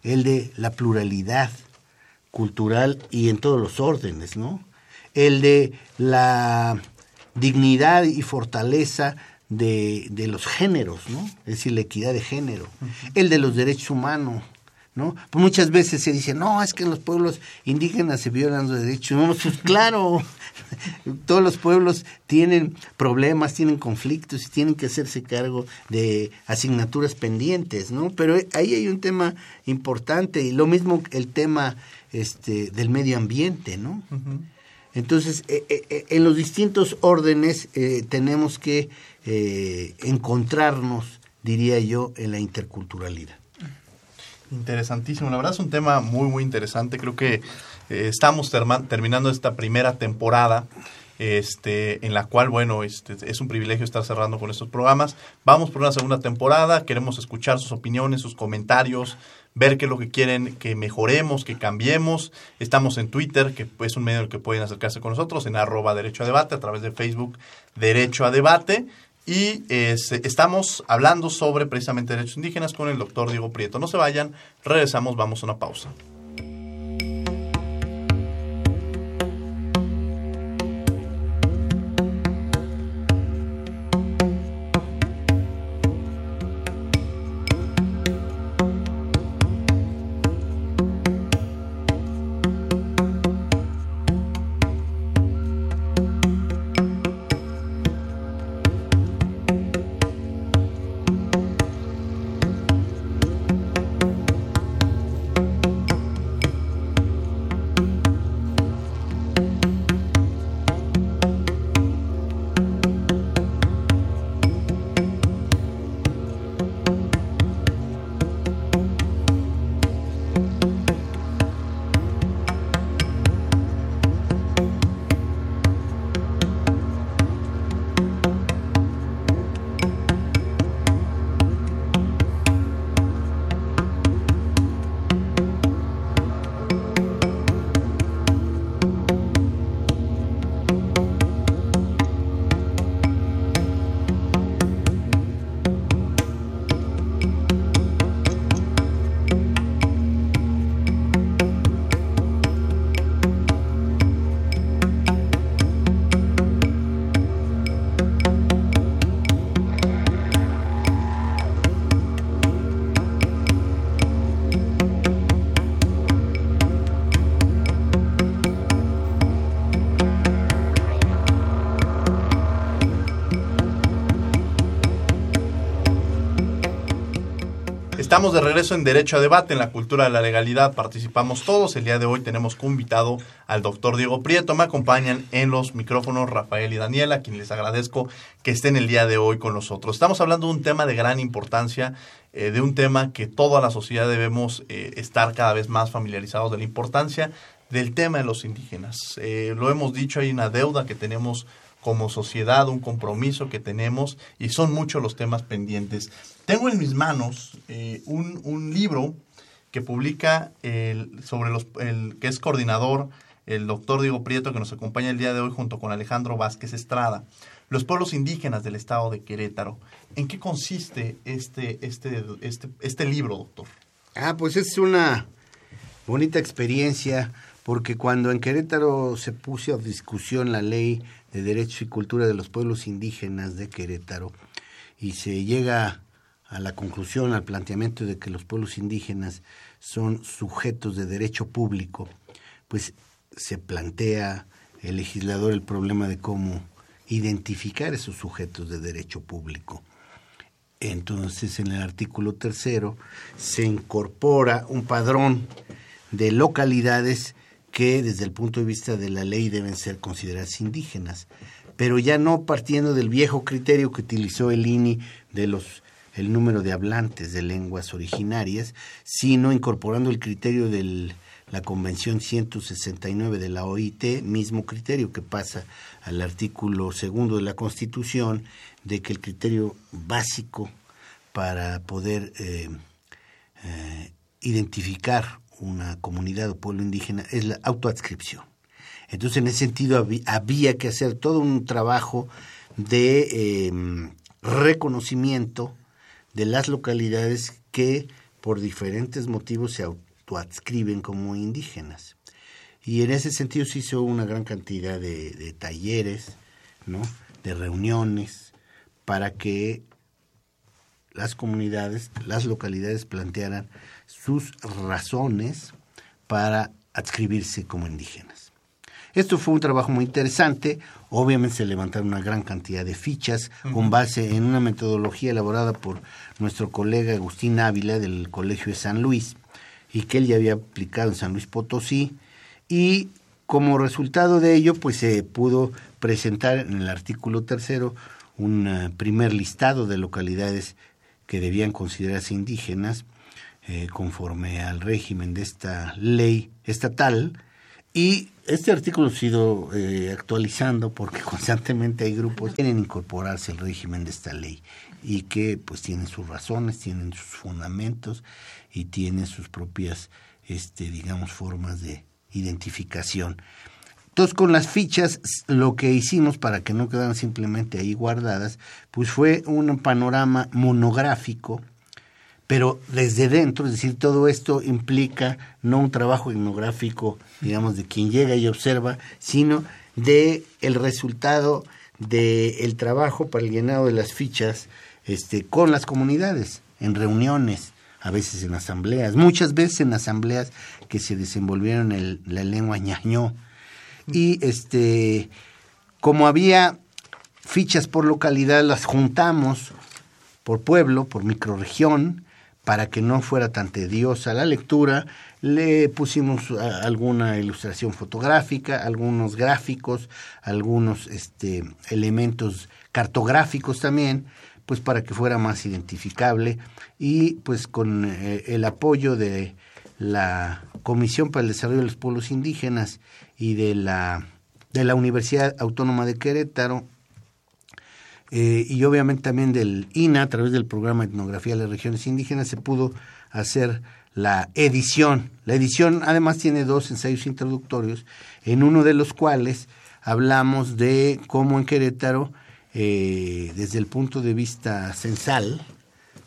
el de la pluralidad cultural y en todos los órdenes, ¿no? El de la dignidad y fortaleza de, de los géneros, ¿no? Es decir, la equidad de género, el de los derechos humanos, ¿no? Pues muchas veces se dice, no, es que en los pueblos indígenas se violan los derechos humanos. Pues claro, (laughs) todos los pueblos tienen problemas, tienen conflictos y tienen que hacerse cargo de asignaturas pendientes, ¿no? Pero ahí hay un tema importante y lo mismo el tema este, del medio ambiente, ¿no? Uh -huh. Entonces, eh, eh, en los distintos órdenes eh, tenemos que encontrarnos, diría yo, en la interculturalidad.
Interesantísimo, la verdad es un tema muy, muy interesante. Creo que eh, estamos terminando esta primera temporada. Este, en la cual, bueno, este, es un privilegio estar cerrando con estos programas. Vamos por una segunda temporada, queremos escuchar sus opiniones, sus comentarios, ver qué es lo que quieren que mejoremos, que cambiemos. Estamos en Twitter, que es un medio en el que pueden acercarse con nosotros, en arroba derecho a debate, a través de Facebook Derecho a Debate. Y estamos hablando sobre precisamente derechos indígenas con el doctor Diego Prieto. No se vayan, regresamos, vamos a una pausa. Estamos de regreso en Derecho a Debate, en la cultura de la legalidad. Participamos todos. El día de hoy tenemos como invitado al doctor Diego Prieto. Me acompañan en los micrófonos Rafael y Daniela, a quien les agradezco que estén el día de hoy con nosotros. Estamos hablando de un tema de gran importancia, eh, de un tema que toda la sociedad debemos eh, estar cada vez más familiarizados de la importancia del tema de los indígenas. Eh, lo hemos dicho, hay una deuda que tenemos como sociedad, un compromiso que tenemos y son muchos los temas pendientes. Tengo en mis manos eh, un, un, libro que publica el, sobre los, el que es coordinador el doctor Diego Prieto, que nos acompaña el día de hoy junto con Alejandro Vázquez Estrada. Los pueblos indígenas del estado de Querétaro. ¿En qué consiste este, este, este, este libro, doctor?
Ah, pues es una bonita experiencia porque cuando en Querétaro se puso a discusión la ley de derechos y cultura de los pueblos indígenas de Querétaro y se llega a la conclusión, al planteamiento de que los pueblos indígenas son sujetos de derecho público, pues se plantea el legislador el problema de cómo identificar esos sujetos de derecho público. Entonces, en el artículo tercero se incorpora un padrón de localidades que desde el punto de vista de la ley deben ser consideradas indígenas, pero ya no partiendo del viejo criterio que utilizó el INI de los el número de hablantes de lenguas originarias, sino incorporando el criterio de la Convención 169 de la OIT, mismo criterio que pasa al artículo segundo de la Constitución, de que el criterio básico para poder eh, eh, identificar una comunidad o pueblo indígena es la autoadscripción. Entonces, en ese sentido, había, que hacer todo un trabajo de em, reconocimiento de las localidades que por diferentes motivos se autoadscriben como indígenas. Y en ese sentido se hizo una gran cantidad de, talleres, ¿no? de reuniones, para que las comunidades, las localidades plantearan sus razones para adscribirse como indígenas. Esto fue un trabajo muy interesante. Obviamente se levantaron una gran cantidad de fichas con base en una metodología elaborada por nuestro colega Agustín Ávila del Colegio de San Luis y que él ya había aplicado en San Luis Potosí. Y como resultado de ello, pues se pudo presentar en el artículo tercero un eh, primer listado de localidades que debían considerarse indígenas eh, conforme al régimen de esta ley estatal. Y este artículo ha sido eh, actualizando porque (laughs) constantemente hay grupos que quieren incorporarse al régimen de esta ley y que pues tienen sus razones, tienen sus fundamentos y tienen sus propias, este, digamos, formas de identificación. Entonces, con las fichas, lo que hicimos para que no quedaran simplemente ahí guardadas, pues fue un panorama monográfico pero desde dentro, es decir, todo esto implica no un trabajo etnográfico, digamos, de quien llega y observa, sino de el resultado del el trabajo para el llenado de las fichas este, con las comunidades, en reuniones, a veces en asambleas, muchas veces en asambleas que se desenvolvieron en la lengua ñañó. Y este, como había fichas por localidad, las juntamos por pueblo, por microrregión, para que no fuera tan tediosa la lectura, le pusimos alguna ilustración fotográfica, algunos gráficos, algunos este, elementos cartográficos también, pues para que fuera más identificable y pues con eh, el apoyo de la Comisión para el Desarrollo de los Pueblos Indígenas y de la, de la Universidad Autónoma de Querétaro, eh, y obviamente también del INA, a través del programa Etnografía de las Regiones Indígenas, se pudo hacer la edición. La edición además tiene dos ensayos introductorios, en uno de los cuales hablamos de cómo en Querétaro, eh, desde el punto de vista censal,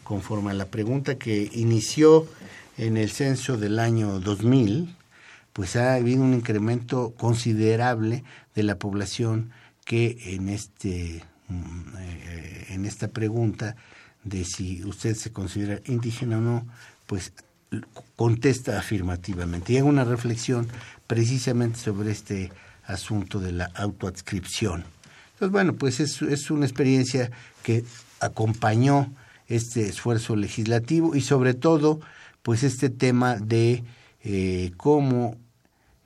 conforme a la pregunta que inició en el censo del año 2000, pues ha habido un incremento considerable de la población que en este en esta pregunta de si usted se considera indígena o no, pues contesta afirmativamente. Y hago una reflexión precisamente sobre este asunto de la autoadscripción. Entonces, bueno, pues es, es una experiencia que acompañó este esfuerzo legislativo y sobre todo, pues este tema de eh, cómo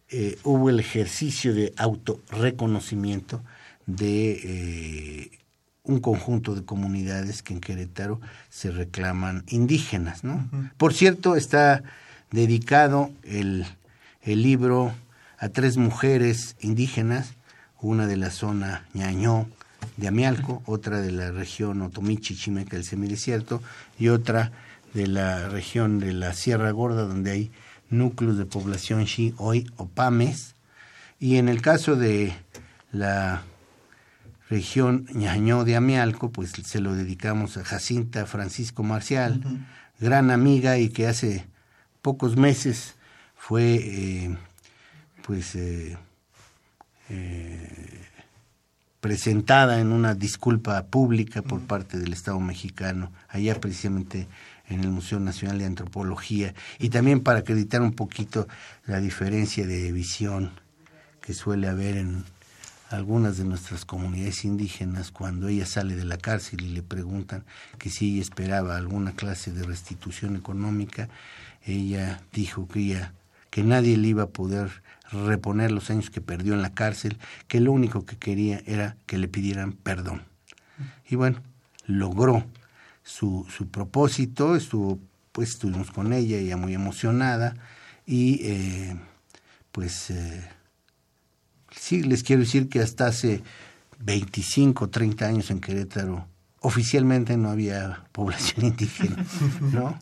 eh, hubo el ejercicio de autorreconocimiento de eh, un conjunto de comunidades que en Querétaro se reclaman indígenas. ¿no? Por cierto, está dedicado el, el, libro a tres mujeres indígenas, una de la zona ñañó de Amialco, otra de la región Otomichi, Chimeca, el semidesierto, y otra de la región de la Sierra Gorda, donde hay núcleos de población Xi, hoy Opames, Y en el caso de la región Ñañó de Amialco, pues se lo dedicamos a Jacinta Francisco Marcial, gran amiga y que hace pocos meses fue eh, pues eh, eh, presentada en una disculpa pública por parte del Estado mexicano, allá precisamente en el Museo Nacional de Antropología, y también para acreditar un poquito la diferencia de visión que suele haber en algunas de nuestras comunidades indígenas cuando ella sale de la cárcel y le preguntan que si ella esperaba alguna clase de restitución económica, ella dijo que ella que nadie le iba a poder reponer los años que perdió en la cárcel, que lo único que quería era que le pidieran perdón. Y bueno, logró su, su propósito, estuvo, pues estuvimos con ella, ella muy emocionada, y eh, pues eh, sí, les quiero decir que hasta hace 25, 30 años en Querétaro, oficialmente no había (laughs) población indígena, ¿no?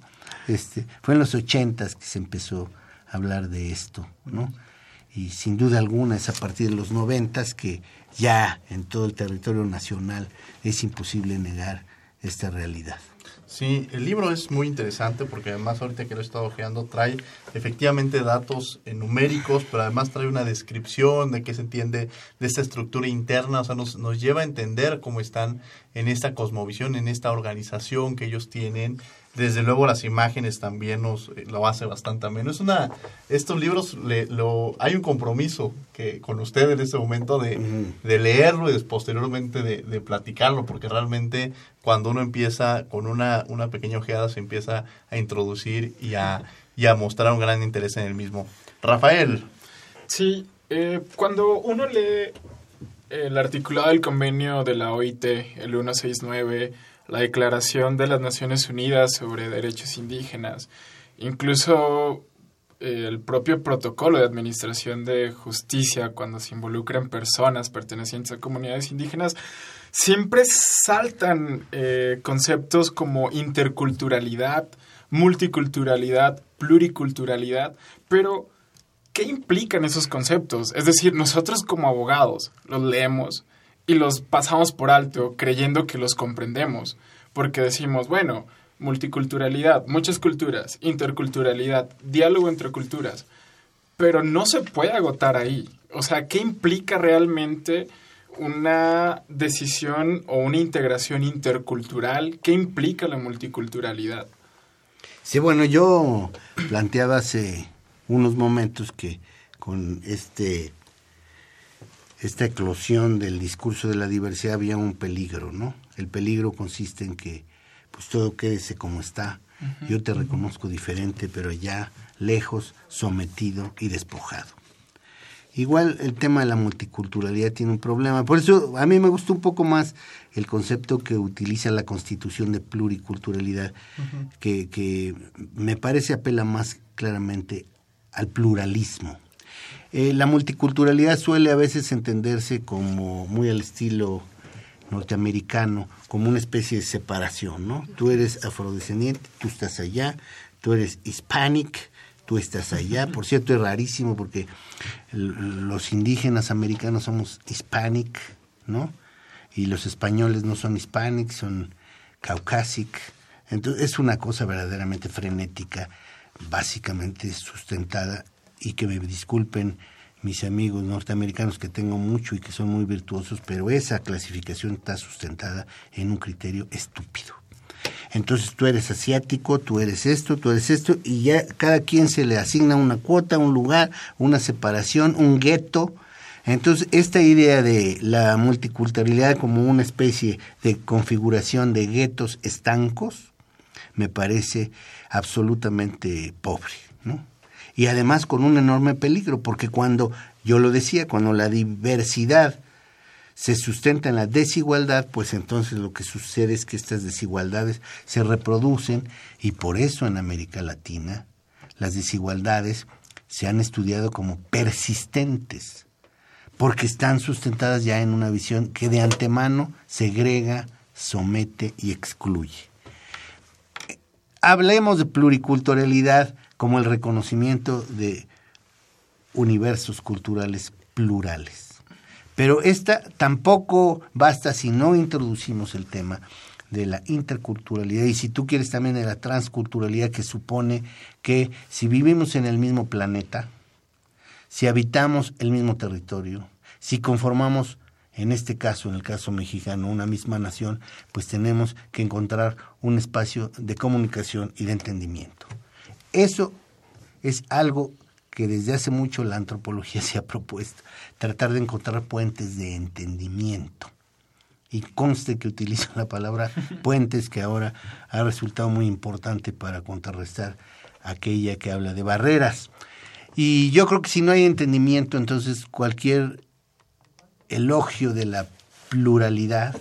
Este, fue en los ochentas que se empezó a hablar de esto, ¿no? Y sin duda alguna es a partir de los noventas que ya en todo el territorio nacional es imposible negar esta realidad.
Sí, el libro es muy interesante porque además ahorita que lo he estado ojeando trae efectivamente datos numéricos, pero además trae una descripción de qué se entiende de esta estructura interna, o sea, nos, nos lleva a entender cómo están en esta cosmovisión, en esta organización que ellos tienen desde luego las imágenes también nos eh, lo hace bastante ameno. Es una, estos libros le, lo, hay un compromiso que con usted en este momento de, de leerlo y posteriormente de, de, platicarlo, porque realmente cuando uno empieza con una, una pequeña ojeada se empieza a introducir y a, y a mostrar un gran interés en el mismo. Rafael.
Sí, eh, cuando uno lee el articulado del convenio de la OIT, el 169, la Declaración de las Naciones Unidas sobre Derechos Indígenas, incluso eh, el propio protocolo de administración de justicia cuando se involucran personas pertenecientes a comunidades indígenas, siempre saltan eh, conceptos como interculturalidad, multiculturalidad, pluriculturalidad, pero ¿qué implican esos conceptos? Es decir, nosotros como abogados los leemos, y los pasamos por alto creyendo que los comprendemos, porque decimos, bueno, multiculturalidad, muchas culturas, interculturalidad, diálogo entre culturas, pero no se puede agotar ahí. O sea, ¿qué implica realmente una decisión o una integración intercultural? ¿Qué implica la multiculturalidad?
Sí, bueno, yo planteaba hace unos momentos que con este esta eclosión del discurso de la diversidad había un peligro, ¿no? El peligro consiste en que pues todo quédese como está. Yo te reconozco diferente, pero ya lejos, sometido y despojado. Igual el tema de la multiculturalidad tiene un problema. Por eso a mí me gustó un poco más el concepto que utiliza la constitución de pluriculturalidad, que, que me parece apela más claramente al pluralismo. Eh, la multiculturalidad suele a veces entenderse como muy al estilo norteamericano, como una especie de separación, ¿no? Tú eres afrodescendiente, tú estás allá, tú eres hispanic, tú estás allá. Por cierto, es rarísimo porque los indígenas americanos somos hispanic, ¿no? Y los españoles no son hispanic, son caucasic. Entonces es una cosa verdaderamente frenética, básicamente sustentada y que me disculpen mis amigos norteamericanos que tengo mucho y que son muy virtuosos, pero esa clasificación está sustentada en un criterio estúpido. Entonces tú eres asiático, tú eres esto, tú eres esto, y ya cada quien se le asigna una cuota, un lugar, una separación, un gueto. Entonces esta idea de la multiculturalidad como una especie de configuración de guetos estancos me parece absolutamente pobre, ¿no? Y además con un enorme peligro, porque cuando, yo lo decía, cuando la diversidad se sustenta en la desigualdad, pues entonces lo que sucede es que estas desigualdades se reproducen y por eso en América Latina las desigualdades se han estudiado como persistentes, porque están sustentadas ya en una visión que de antemano segrega, somete y excluye. Hablemos de pluriculturalidad como el reconocimiento de universos culturales plurales. Pero esta tampoco basta si no introducimos el tema de la interculturalidad y si tú quieres también de la transculturalidad que supone que si vivimos en el mismo planeta, si habitamos el mismo territorio, si conformamos, en este caso, en el caso mexicano, una misma nación, pues tenemos que encontrar un espacio de comunicación y de entendimiento. Eso es algo que desde hace mucho la antropología (laughs) se ha propuesto, tratar de encontrar puentes de entendimiento. Y conste que utilizo la palabra (laughs) puentes, que ahora ha resultado muy importante para contrarrestar aquella que habla de barreras. Y yo creo que si no hay entendimiento, entonces cualquier elogio de la pluralidad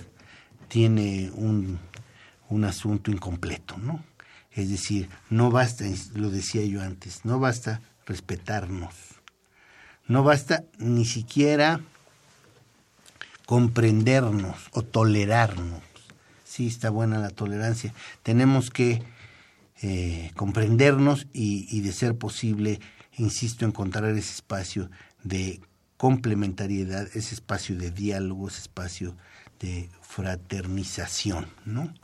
tiene un, un asunto incompleto, ¿no? Es decir, no basta, lo decía yo antes, no basta respetarnos, no basta ni siquiera comprendernos o tolerarnos. Sí, está buena la tolerancia. Tenemos que eh, comprendernos y, y, de ser posible, insisto, encontrar ese espacio de complementariedad, ese espacio de diálogo, ese espacio de fraternización, ¿no?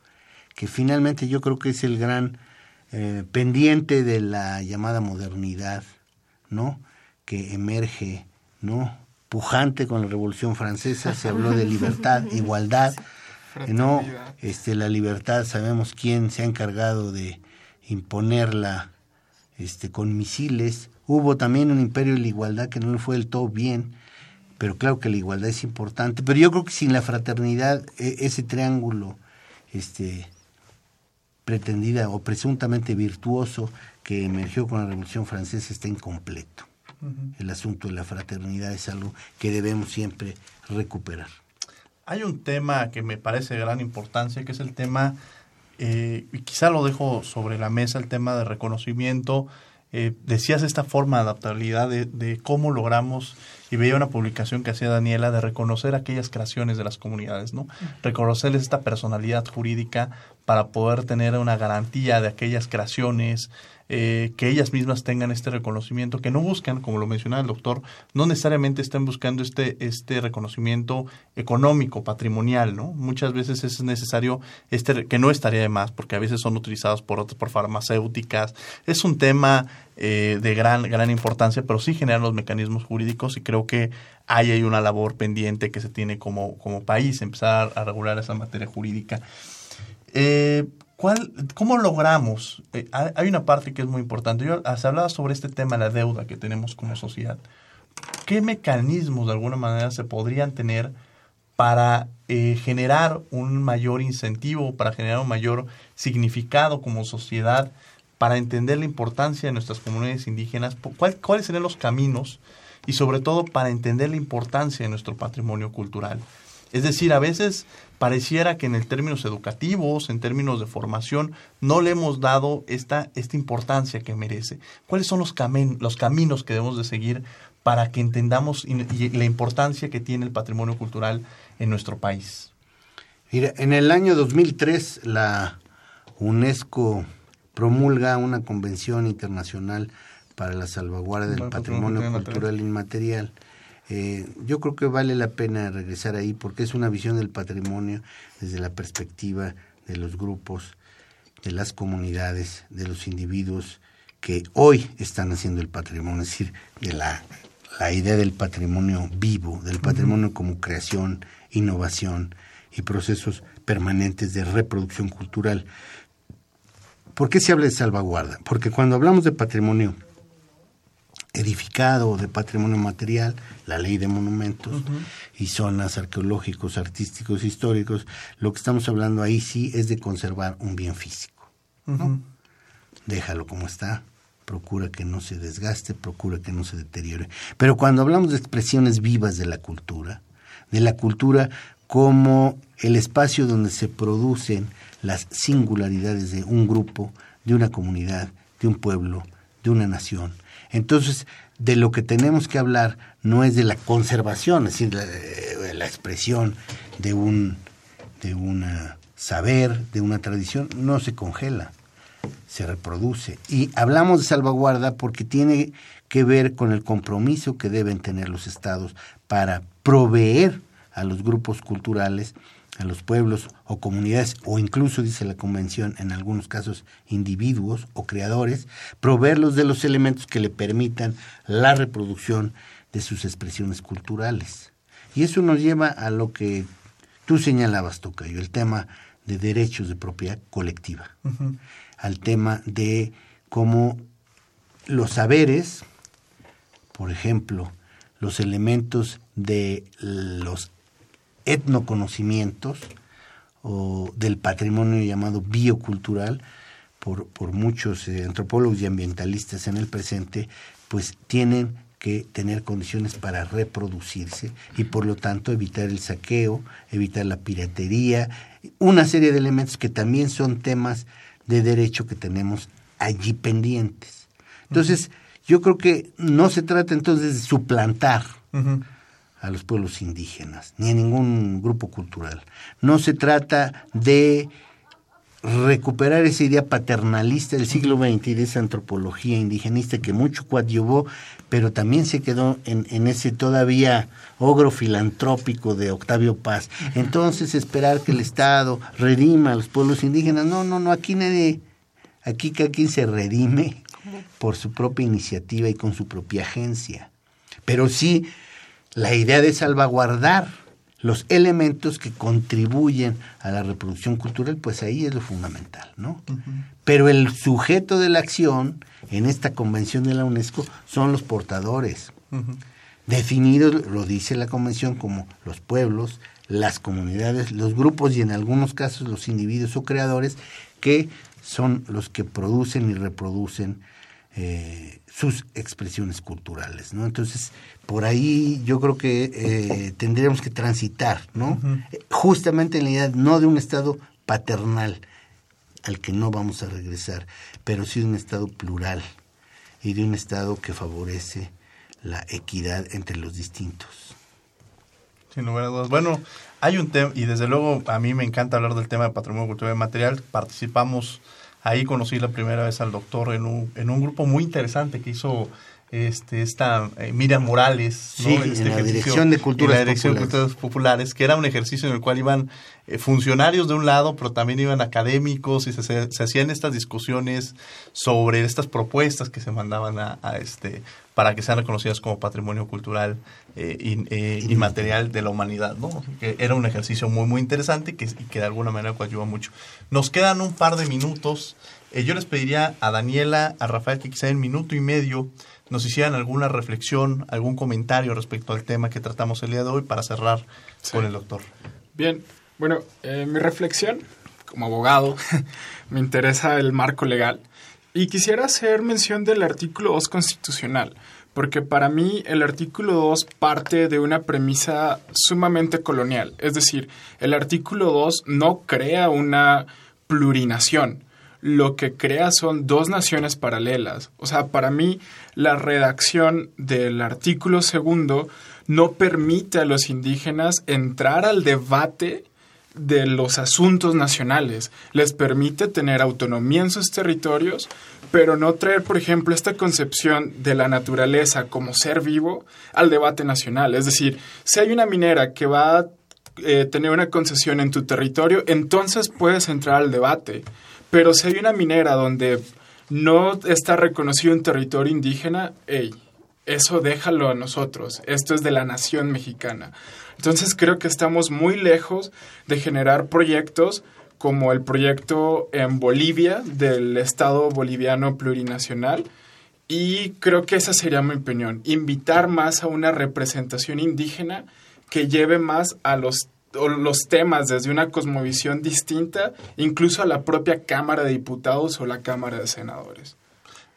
Que finalmente yo creo que es el gran eh, pendiente de la llamada modernidad, ¿no? Que emerge, ¿no? Pujante con la Revolución Francesa, se habló de libertad, (laughs) igualdad, ¿no? Este, la libertad, sabemos quién se ha encargado de imponerla este, con misiles. Hubo también un imperio de la igualdad que no le fue del todo bien, pero claro que la igualdad es importante. Pero yo creo que sin la fraternidad, e, ese triángulo este, pretendida o presuntamente virtuoso que emergió con la Revolución Francesa está incompleto. El asunto de la fraternidad es algo que debemos siempre recuperar.
Hay un tema que me parece de gran importancia, que es el tema, eh, y quizá lo dejo sobre la mesa, el tema de reconocimiento. Eh, decías esta forma de adaptabilidad de, de cómo logramos y veía una publicación que hacía Daniela de reconocer aquellas creaciones de las comunidades, ¿no? Reconocerles esta personalidad jurídica para poder tener una garantía de aquellas creaciones, eh, que ellas mismas tengan este reconocimiento, que no buscan, como lo mencionaba el doctor, no necesariamente están buscando este, este reconocimiento económico, patrimonial, ¿no? Muchas veces es necesario, este, que no estaría de más, porque a veces son utilizados por por farmacéuticas. Es un tema eh, de gran, gran importancia, pero sí generan los mecanismos jurídicos y creo que hay ahí una labor pendiente que se tiene como, como país, empezar a regular esa materia jurídica. Eh, ¿cuál, ¿Cómo logramos? Eh, hay una parte que es muy importante. Yo, se hablaba sobre este tema, la deuda que tenemos como sociedad. ¿Qué mecanismos de alguna manera se podrían tener para eh, generar un mayor incentivo, para generar un mayor significado como sociedad, para entender la importancia de nuestras comunidades indígenas? ¿Cuál, ¿Cuáles serían los caminos? Y sobre todo para entender la importancia de nuestro patrimonio cultural. Es decir, a veces pareciera que en términos educativos, en términos de formación, no le hemos dado esta, esta importancia que merece. ¿Cuáles son los, los caminos que debemos de seguir para que entendamos la importancia que tiene el patrimonio cultural en nuestro país?
Mira, en el año 2003 la UNESCO promulga una convención internacional para la salvaguardia del patrimonio cultural inmaterial eh, yo creo que vale la pena regresar ahí porque es una visión del patrimonio desde la perspectiva de los grupos, de las comunidades, de los individuos que hoy están haciendo el patrimonio, es decir, de la, la idea del patrimonio vivo, del patrimonio como creación, innovación y procesos permanentes de reproducción cultural. ¿Por qué se habla de salvaguarda? Porque cuando hablamos de patrimonio edificado de patrimonio material, la ley de monumentos y zonas arqueológicos, artísticos, históricos, lo que estamos hablando ahí sí es de conservar un bien físico. Déjalo como está, procura que no se desgaste, procura que no se deteriore. Pero cuando hablamos de expresiones vivas de la cultura, de la cultura como el espacio donde se producen las singularidades de un grupo, de una comunidad, de un pueblo, de una nación, entonces, de lo que tenemos que hablar no es de la conservación, es decir, la, eh, la expresión de un de un saber, de una tradición, no se congela. se reproduce. Y hablamos de salvaguarda porque tiene que ver con el compromiso que deben tener los estados para proveer a los grupos culturales, a los pueblos o comunidades, o incluso, dice la Convención, en algunos casos individuos o creadores, proveerlos de los elementos que le permitan la reproducción de sus expresiones culturales. Y eso nos lleva a lo que tú señalabas, Tocayo, el tema de derechos de propiedad colectiva, al tema de cómo los saberes, por ejemplo, los elementos de los etnoconocimientos o del patrimonio llamado biocultural, por, por muchos eh, antropólogos y ambientalistas en el presente, pues tienen que tener condiciones para reproducirse y por lo tanto evitar el saqueo, evitar la piratería, una serie de elementos que también son temas de derecho que tenemos allí pendientes. Entonces, yo creo que no se trata entonces de suplantar a los pueblos indígenas, ni a ningún grupo cultural. No se trata de recuperar esa idea paternalista del siglo XX y de esa antropología indigenista que mucho coadyuvó, pero también se quedó en, en, ese todavía ogro filantrópico de Octavio Paz. Entonces esperar que el Estado redima a los pueblos indígenas, no, no, no, aquí nadie, aquí cada quien se redime por su propia iniciativa y con su propia agencia. Pero sí la idea de salvaguardar los elementos que contribuyen a la reproducción cultural, pues ahí es lo fundamental, ¿no? Pero el sujeto de la acción en esta convención de la UNESCO son los portadores, definidos, lo dice la convención, como los pueblos, las comunidades, los grupos y en algunos casos los individuos o creadores que son los que producen y reproducen eh, sus expresiones culturales, ¿no? Entonces, por ahí yo creo que eh, tendríamos que transitar, ¿no? Justamente en la idea no de un Estado paternal al que no vamos a regresar, pero sí de un Estado plural y de un Estado que favorece la equidad entre los distintos.
Sin lugar a dudas. Bueno, hay un tema, y desde luego a mí me encanta hablar del tema de patrimonio cultural y material. Participamos Ahí conocí la primera vez al doctor en un, en un grupo muy interesante que hizo este, esta eh, Miriam Morales,
sí,
este
en la Dirección de Culturas,
la Dirección Populares. de Culturas Populares, que era un ejercicio en el cual iban eh, funcionarios de un lado, pero también iban académicos y se, se, se, hacían estas discusiones sobre estas propuestas que se mandaban a, a este para que sean reconocidas como patrimonio cultural eh, in, eh, inmaterial de la humanidad, ¿no? Que era un ejercicio muy, muy interesante y que, y que de alguna manera ayuda mucho. Nos quedan un par de minutos. Eh, yo les pediría a Daniela, a Rafael, que quizá en minuto y medio nos hicieran alguna reflexión, algún comentario respecto al tema que tratamos el día de hoy para cerrar sí. con el doctor.
Bien, bueno, eh, mi reflexión como abogado (laughs) me interesa el marco legal y quisiera hacer mención del artículo 2 constitucional, porque para mí el artículo 2 parte de una premisa sumamente colonial. Es decir, el artículo 2 no crea una plurinación, lo que crea son dos naciones paralelas. O sea, para mí la redacción del artículo segundo no permite a los indígenas entrar al debate de los asuntos nacionales. Les permite tener autonomía en sus territorios, pero no traer, por ejemplo, esta concepción de la naturaleza como ser vivo al debate nacional. Es decir, si hay una minera que va a eh, tener una concesión en tu territorio, entonces puedes entrar al debate. Pero si hay una minera donde no está reconocido un territorio indígena, hey, eso déjalo a nosotros. Esto es de la nación mexicana. Entonces creo que estamos muy lejos de generar proyectos como el proyecto en Bolivia del Estado boliviano plurinacional. Y creo que esa sería mi opinión, invitar más a una representación indígena que lleve más a los, los temas desde una cosmovisión distinta, incluso a la propia Cámara de Diputados o la Cámara de Senadores.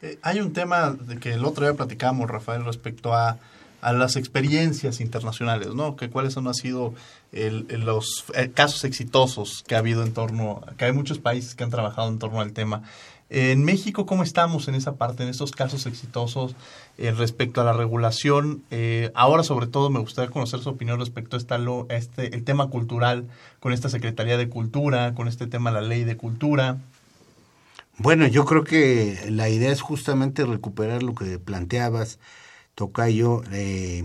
Eh, hay un tema que el otro día platicamos, Rafael, respecto a a las experiencias internacionales, ¿no? Que cuáles han sido los eh, casos exitosos que ha habido en torno, que hay muchos países que han trabajado en torno al tema. En México, ¿cómo estamos en esa parte, en estos casos exitosos eh, respecto a la regulación? Eh, ahora, sobre todo, me gustaría conocer su opinión respecto a, esta, a este, el tema cultural, con esta Secretaría de Cultura, con este tema la Ley de Cultura.
Bueno, yo creo que la idea es justamente recuperar lo que planteabas, Tocayo, eh,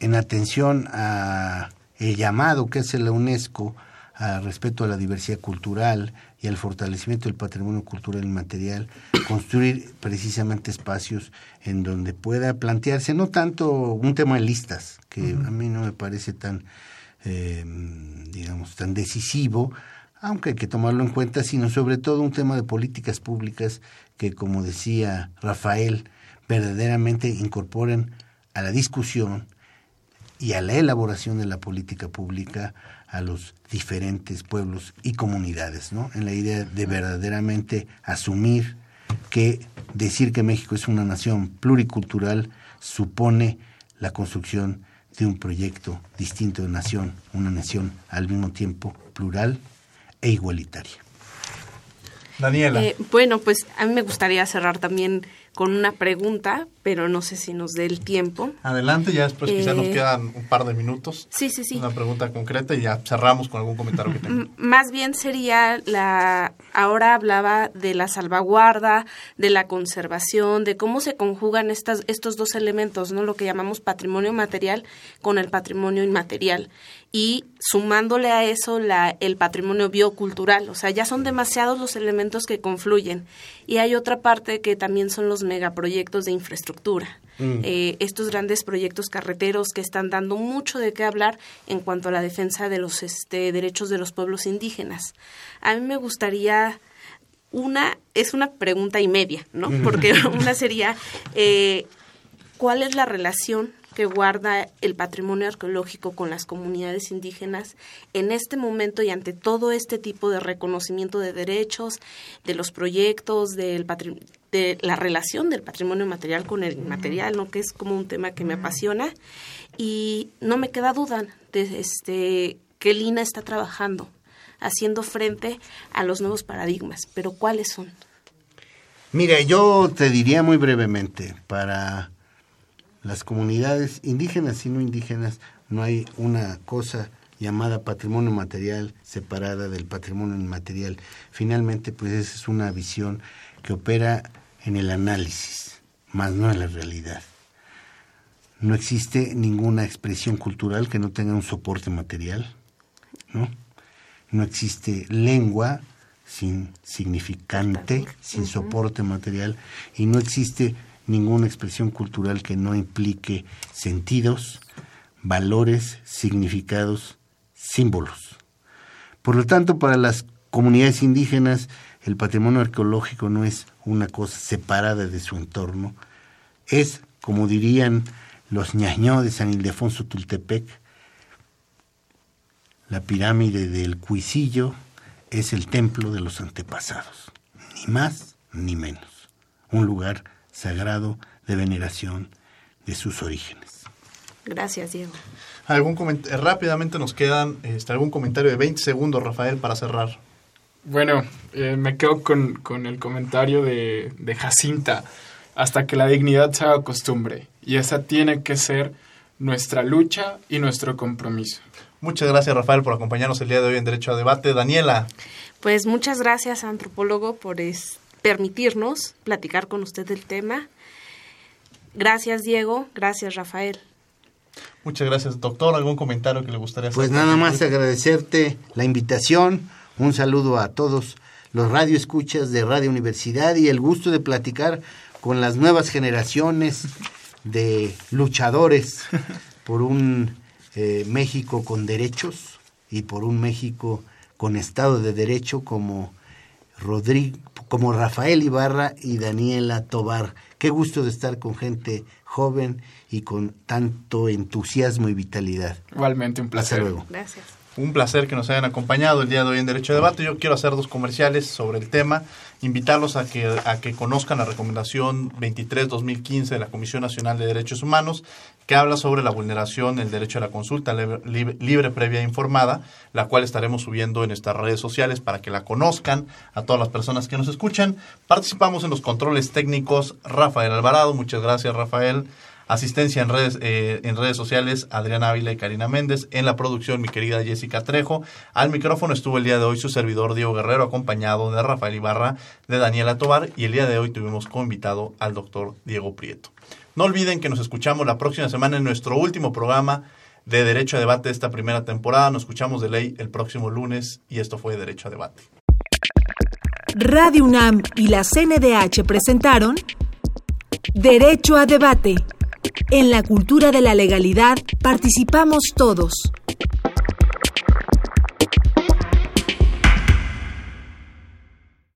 en atención a el llamado que hace la UNESCO a respeto a la diversidad cultural y al fortalecimiento del patrimonio cultural inmaterial, construir precisamente espacios en donde pueda plantearse no tanto un tema de listas, que a mí no me parece tan, eh, digamos, tan decisivo, aunque hay que tomarlo en cuenta, sino sobre todo un tema de políticas públicas que, como decía Rafael, verdaderamente incorporen a la discusión y a la elaboración de la política pública a los diferentes pueblos y comunidades, ¿no? En la idea de verdaderamente asumir que decir que México es una nación pluricultural supone la construcción de un proyecto distinto de nación, una nación al mismo tiempo plural e igualitaria.
Daniela.
Eh, bueno, pues a mí me gustaría cerrar también con una pregunta, pero no sé si nos dé el tiempo.
Adelante, ya después quizás nos
Eh,
quedan un par de minutos.
Sí, sí, sí.
Una pregunta concreta y ya cerramos con algún comentario que tenga.
Más bien sería la. Ahora hablaba de la salvaguarda, de la conservación, de cómo se conjugan estas, estos dos elementos, ¿no? Lo que llamamos patrimonio material con el patrimonio inmaterial. Y sumándole a eso la, el patrimonio biocultural. O sea, ya son demasiados los elementos que confluyen. Y hay otra parte que también son los megaproyectos de infraestructura. Eh, estos grandes proyectos carreteros que están dando mucho de qué hablar en cuanto a la defensa de los este, derechos de los pueblos indígenas. A mí me gustaría una es una pregunta y media, ¿no? Porque (laughs) una sería eh, ¿cuál es la relación que guarda el patrimonio arqueológico con las comunidades indígenas en este momento y ante todo este tipo de reconocimiento de derechos, de los proyectos, del de la relación del patrimonio material con el inmaterial, ¿no? que es como un tema que me apasiona y no me queda duda de este que Lina está trabajando haciendo frente a los nuevos paradigmas, pero ¿cuáles son?
Mira, yo te diría muy brevemente, para las comunidades indígenas y no indígenas no hay una cosa llamada patrimonio material separada del patrimonio inmaterial. Finalmente, pues esa es una visión que opera en el análisis, más no en la realidad. No existe ninguna expresión cultural que no tenga un soporte material, ¿no? No existe lengua sin significante, sin soporte material, y no existe ninguna expresión cultural que no implique sentidos, valores, significados, símbolos. Por lo tanto, para las comunidades indígenas, el patrimonio arqueológico no es una cosa separada de su entorno, es, como dirían los ñañó de San Ildefonso Tultepec, la pirámide del Cuisillo es el templo de los antepasados, ni más ni menos, un lugar sagrado de veneración de sus orígenes.
Gracias, Diego.
¿Algún coment- eh, rápidamente nos quedan este, algún comentario de 20 segundos, Rafael, para cerrar.
Bueno, eh, me quedo con, con el comentario de, de Jacinta, hasta que la dignidad se haga costumbre. Y esa tiene que ser nuestra lucha y nuestro compromiso.
Muchas gracias, Rafael, por acompañarnos el día de hoy en Derecho a Debate. Daniela,
Pues muchas gracias, antropólogo, por es- permitirnos platicar con usted del tema. Gracias, Diego. Gracias, Rafael.
muchas gracias, doctor. ¿Algún comentario que le gustaría hacer?
Pues nada más agradecerte la invitación, un saludo a todos los radioescuchas de Radio Universidad y el gusto de platicar con las nuevas generaciones de luchadores por un eh, México con derechos y por un México con Estado de Derecho como Rodrigo, como Rafael Ibarra y Daniela Tobar. Qué gusto de estar con gente joven y con tanto entusiasmo y vitalidad.
Igualmente un
Hasta
placer.
luego.
Gracias.
Un placer que nos hayan acompañado el día de hoy en Derecho a Debate. Yo quiero hacer dos comerciales sobre el tema, invitarlos a que, a que conozcan la recomendación 23-2015 de la Comisión Nacional de Derechos Humanos, que habla sobre la vulneración del derecho a la consulta libre, libre- previa e informada, la cual estaremos subiendo en nuestras redes sociales para que la conozcan a todas las personas que nos escuchan. Participamos en los controles técnicos Rafael Alvarado, muchas gracias Rafael. Asistencia en redes, eh, en redes sociales, Adriana Ávila y Karina Méndez. En la producción, mi querida Jessica Trejo. Al micrófono estuvo el día de hoy su servidor Diego Guerrero, acompañado de Rafael Ibarra, de Daniela Tobar. Y el día de hoy tuvimos como invitado al doctor Diego Prieto. No olviden que nos escuchamos la próxima semana en nuestro último programa de Derecho a Debate de esta primera temporada. Nos escuchamos de ley el próximo lunes y esto fue Derecho a Debate.
Radio UNAM y la CNDH presentaron Derecho a Debate. En la cultura de la legalidad participamos todos.